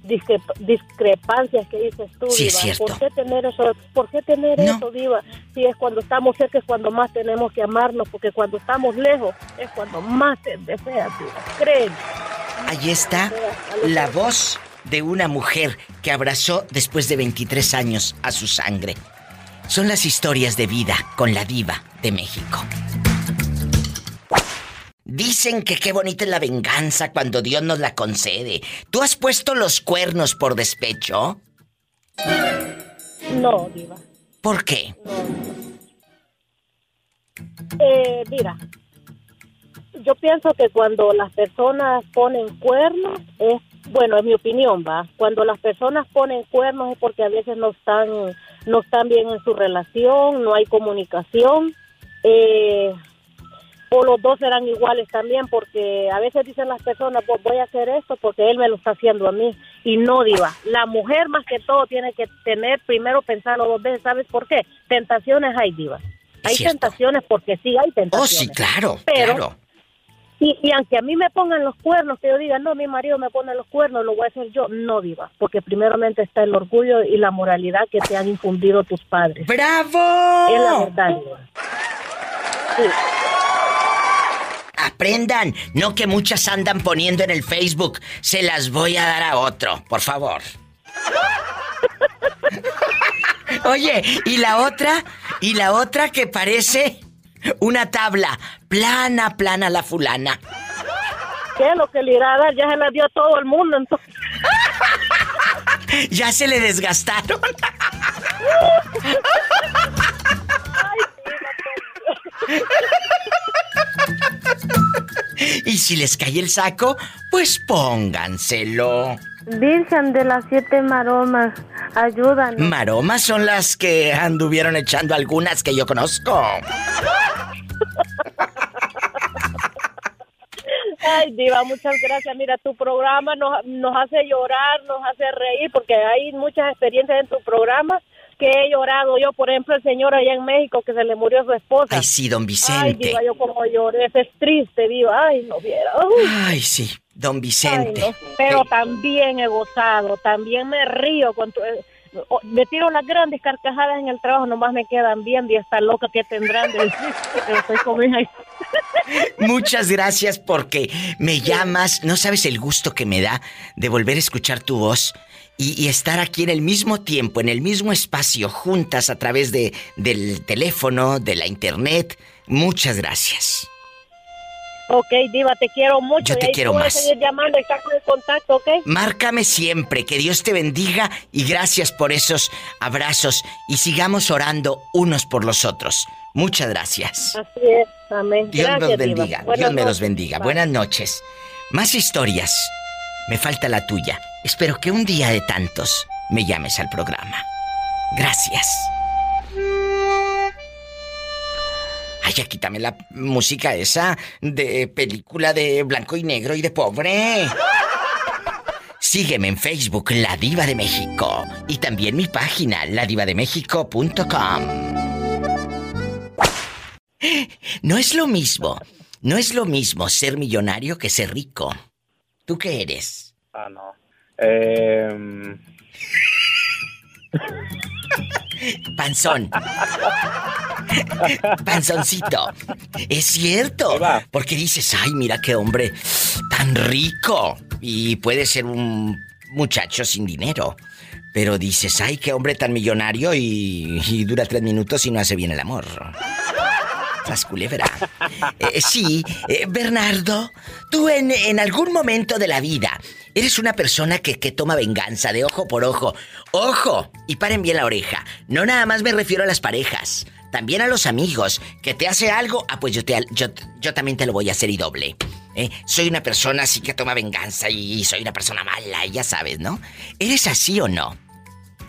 discrep- discrepancias que dices tú, Sí, es Diva? cierto. ¿Por qué tener eso? ¿Por qué tener eso, Diva? Si es cuando estamos cerca es cuando más tenemos que amarnos, porque cuando estamos lejos es cuando más te deseas, Diva. Créeme. Ahí está la voz de una mujer que abrazó después de 23 años a su sangre. Son las historias de vida con la diva de México. Dicen que qué bonita es la venganza cuando Dios nos la concede. ¿Tú has puesto los cuernos por despecho? No, Diva. ¿Por qué? Eh, mira, yo pienso que cuando las personas ponen cuernos es, bueno, en mi opinión, va, cuando las personas ponen cuernos es porque a veces no están, no están bien en su relación, no hay comunicación, eh, o los dos serán iguales también, porque a veces dicen las personas, pues voy a hacer esto porque él me lo está haciendo a mí, y no diva. La mujer más que todo tiene que tener, primero pensarlo dos veces, ¿sabes por qué? Tentaciones hay, diva. Hay Cierto. tentaciones porque sí hay Oh, tentaciones. sí, claro, Pero- claro. Y, y aunque a mí me pongan los cuernos, que yo diga, no, mi marido me pone los cuernos, lo voy a hacer yo, no diva, porque primeramente está el orgullo y la moralidad que te han infundido tus padres. ¡Bravo! Es la verdad, diva. Sí. Aprendan, no que muchas andan poniendo en el Facebook. Se las voy a dar a otro, por favor. <laughs> Oye, ¿y la otra? ¿Y la otra que parece una tabla? Plana, plana la fulana. ¿Qué? Lo que le irá a dar ya se la dio a todo el mundo, entonces. <laughs> Ya se le desgastaron. <laughs> <laughs> Y si les cae el saco, pues pónganselo. Virgen de las siete maromas, ayúdanos. Maromas son las que anduvieron echando algunas que yo conozco. <laughs> Ay, Diva, muchas gracias. Mira, tu programa nos, nos hace llorar, nos hace reír, porque hay muchas experiencias en tu programa que he llorado. Yo, por ejemplo, el señor allá en México que se le murió su esposa. Ay, sí, don Ay, Vicente. Diva, yo como lloré. Eso es triste, Diva. Ay, no viera. Uy. Ay, sí, don Ay, Vicente. no. Pero también he gozado, también me río con tu- eh, me tiro las grandes carcajadas en el trabajo, nomás me quedan viendo y esta loca que tendrán de. <laughs> Muchas gracias porque me llamas. No sabes el gusto que me da de volver a escuchar tu voz y, y estar aquí en el mismo tiempo, en el mismo espacio, juntas a través de, del teléfono, de la internet. Muchas gracias. Ok, Diva, te quiero mucho. Yo te y ahí quiero más. seguir llamando y estar con el contacto, ¿ok? Márcame siempre, que Dios te bendiga y gracias por esos abrazos y sigamos orando unos por los otros. Muchas gracias. Así es, amén. Dios Gracias, los Diva. bendiga, Buenas Dios me los bendiga. Bye. Buenas noches. Más historias. Me falta la tuya. Espero que un día de tantos me llames al programa. Gracias. Ay, ya quítame la música esa de película de blanco y negro y de pobre. Sígueme en Facebook, La Diva de México. Y también mi página, ladivademéxico.com. No es lo mismo. No es lo mismo ser millonario que ser rico. ¿Tú qué eres? Ah, no. Eh, Panzón. Panzoncito. Es cierto. Porque dices, ay, mira qué hombre tan rico. Y puede ser un muchacho sin dinero. Pero dices, ay, qué hombre tan millonario y, y dura tres minutos y no hace bien el amor. Culebra. Eh, sí, eh, Bernardo, tú en, en algún momento de la vida Eres una persona que, que toma venganza de ojo por ojo. ¡Ojo! Y paren bien la oreja. No nada más me refiero a las parejas. También a los amigos. Que te hace algo, ah, pues yo, te, yo, yo también te lo voy a hacer y doble. ¿eh? Soy una persona así que toma venganza y soy una persona mala, y ya sabes, ¿no? ¿Eres así o no?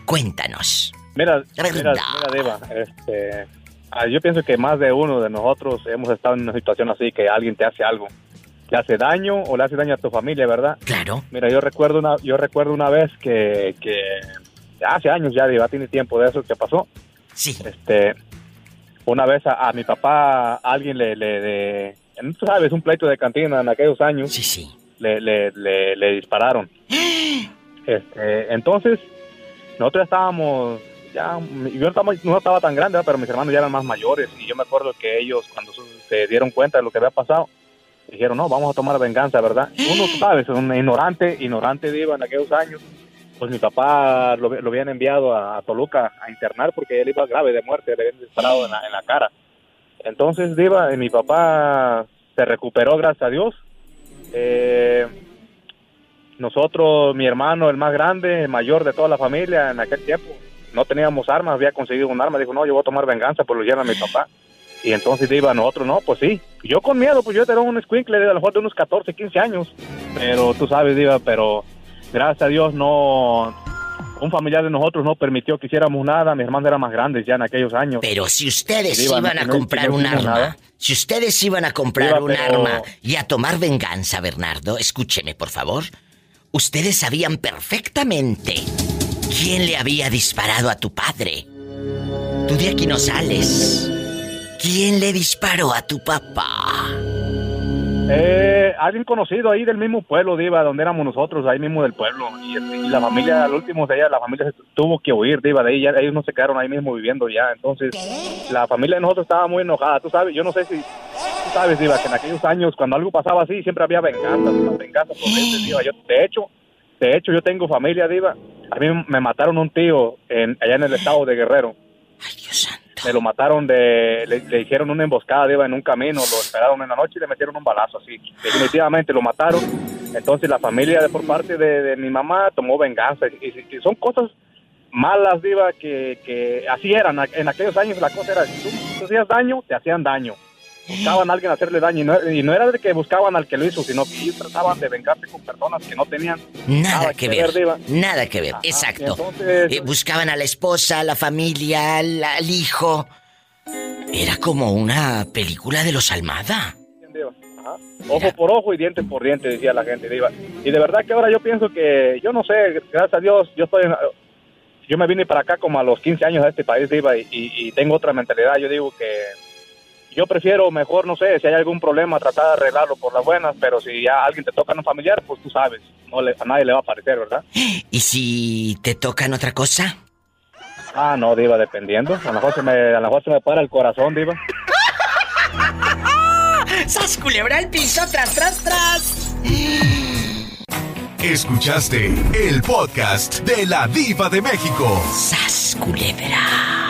Cuéntanos. Mira, mira, mira, Deva, este, ah, yo pienso que más de uno de nosotros hemos estado en una situación así que alguien te hace algo, te hace daño o le hace daño a tu familia, ¿verdad? Claro. Mira, yo recuerdo una, yo recuerdo una vez que, que hace años ya, Deva, tiene tiempo de eso que pasó. Sí. Este, una vez a, mi papá alguien le, le, tú sabes, un pleito de cantina en aquellos años. Sí, sí. Le, le, le, dispararon. <gasps> Este, entonces, nosotros estábamos ya, yo no estaba, tan grande, pero mis hermanos ya eran más mayores y yo me acuerdo que ellos cuando se dieron cuenta de lo que había pasado, dijeron, no, vamos a tomar venganza, ¿verdad? Uno, sabes, un ignorante, ignorante diva en aquellos años, pues mi papá lo, habían enviado a, Toluca a internar porque él iba grave de muerte, le habían disparado en la, cara. Entonces, diva, mi papá se recuperó, gracias a Dios. Eh, nosotros, mi hermano, el más grande, el mayor de toda la familia en aquel tiempo, no teníamos armas, había conseguido un arma, dijo, no, yo voy a tomar venganza por lo llevan a mi papá. Y entonces iba nosotros, no, pues sí. Yo con miedo, pues yo era un squinkle de a lo mejor de unos 14, 15 años. Pero tú sabes, iba, pero gracias a Dios no, un familiar de nosotros no permitió que hiciéramos nada, mis hermanos eran más grandes ya en aquellos años. Pero si ustedes iban, a comprar un arma, si ustedes iban a comprar un arma y a tomar venganza, Bernardo, escúcheme por favor, ustedes sabían perfectamente quién le había disparado a tu padre. Tú de aquí no sales. ¿Quién le disparó a tu papá? Eh, alguien conocido ahí del mismo pueblo, Diva, donde éramos nosotros, ahí mismo del pueblo. Y, la familia, al último de ella, la familia tuvo que huir, Diva, de ahí. ellos no se quedaron ahí mismo viviendo ya. Entonces, la familia de nosotros estaba muy enojada. Tú sabes, yo no sé si, tú sabes, Diva, que en aquellos años, cuando algo pasaba así, siempre había venganza, venganza por Diva. Yo, de hecho, de hecho, yo tengo familia, Diva. A mí me mataron un tío en, allá en el estado de Guerrero. Ay, Dios santo. Me lo mataron de... Le, le hicieron una emboscada, Diva, en un camino. Lo esperaron en la noche y le metieron un balazo así. Definitivamente lo mataron. Entonces la familia de por parte de, mi mamá tomó venganza. Y, son cosas malas, Diva, que, que así eran. En aquellos años la cosa era, si tú hacías daño, te hacían daño buscaban a alguien hacerle daño y no, era de que buscaban al que lo hizo, sino que ellos trataban de vengarse con personas que no tenían nada, que, ver, nada que ver, exacto. Eh, buscaban a la esposa, a la familia, al, hijo. Era como una película de los Almada. Ojo por ojo y diente por diente, decía la gente. Y de verdad que ahora yo pienso que, yo no sé, gracias a Dios, yo estoy yo me vine para acá como a los 15 años a este país, Diva, y tengo otra mentalidad. Yo digo que yo prefiero mejor, no sé, si hay algún problema, tratar de arreglarlo por las buenas, pero si ya alguien te toca en un familiar, pues tú sabes, no le, a nadie le va a parecer, ¿verdad? <gasps> ¿Y si te tocan otra cosa? Ah, no, Diva, dependiendo. A lo mejor se me, a lo mejor se me para el corazón, Diva. <laughs> ¡Sas culebra el piso, tras, tras, tras! Escuchaste el podcast de la Diva de México. ¡Sas culebra!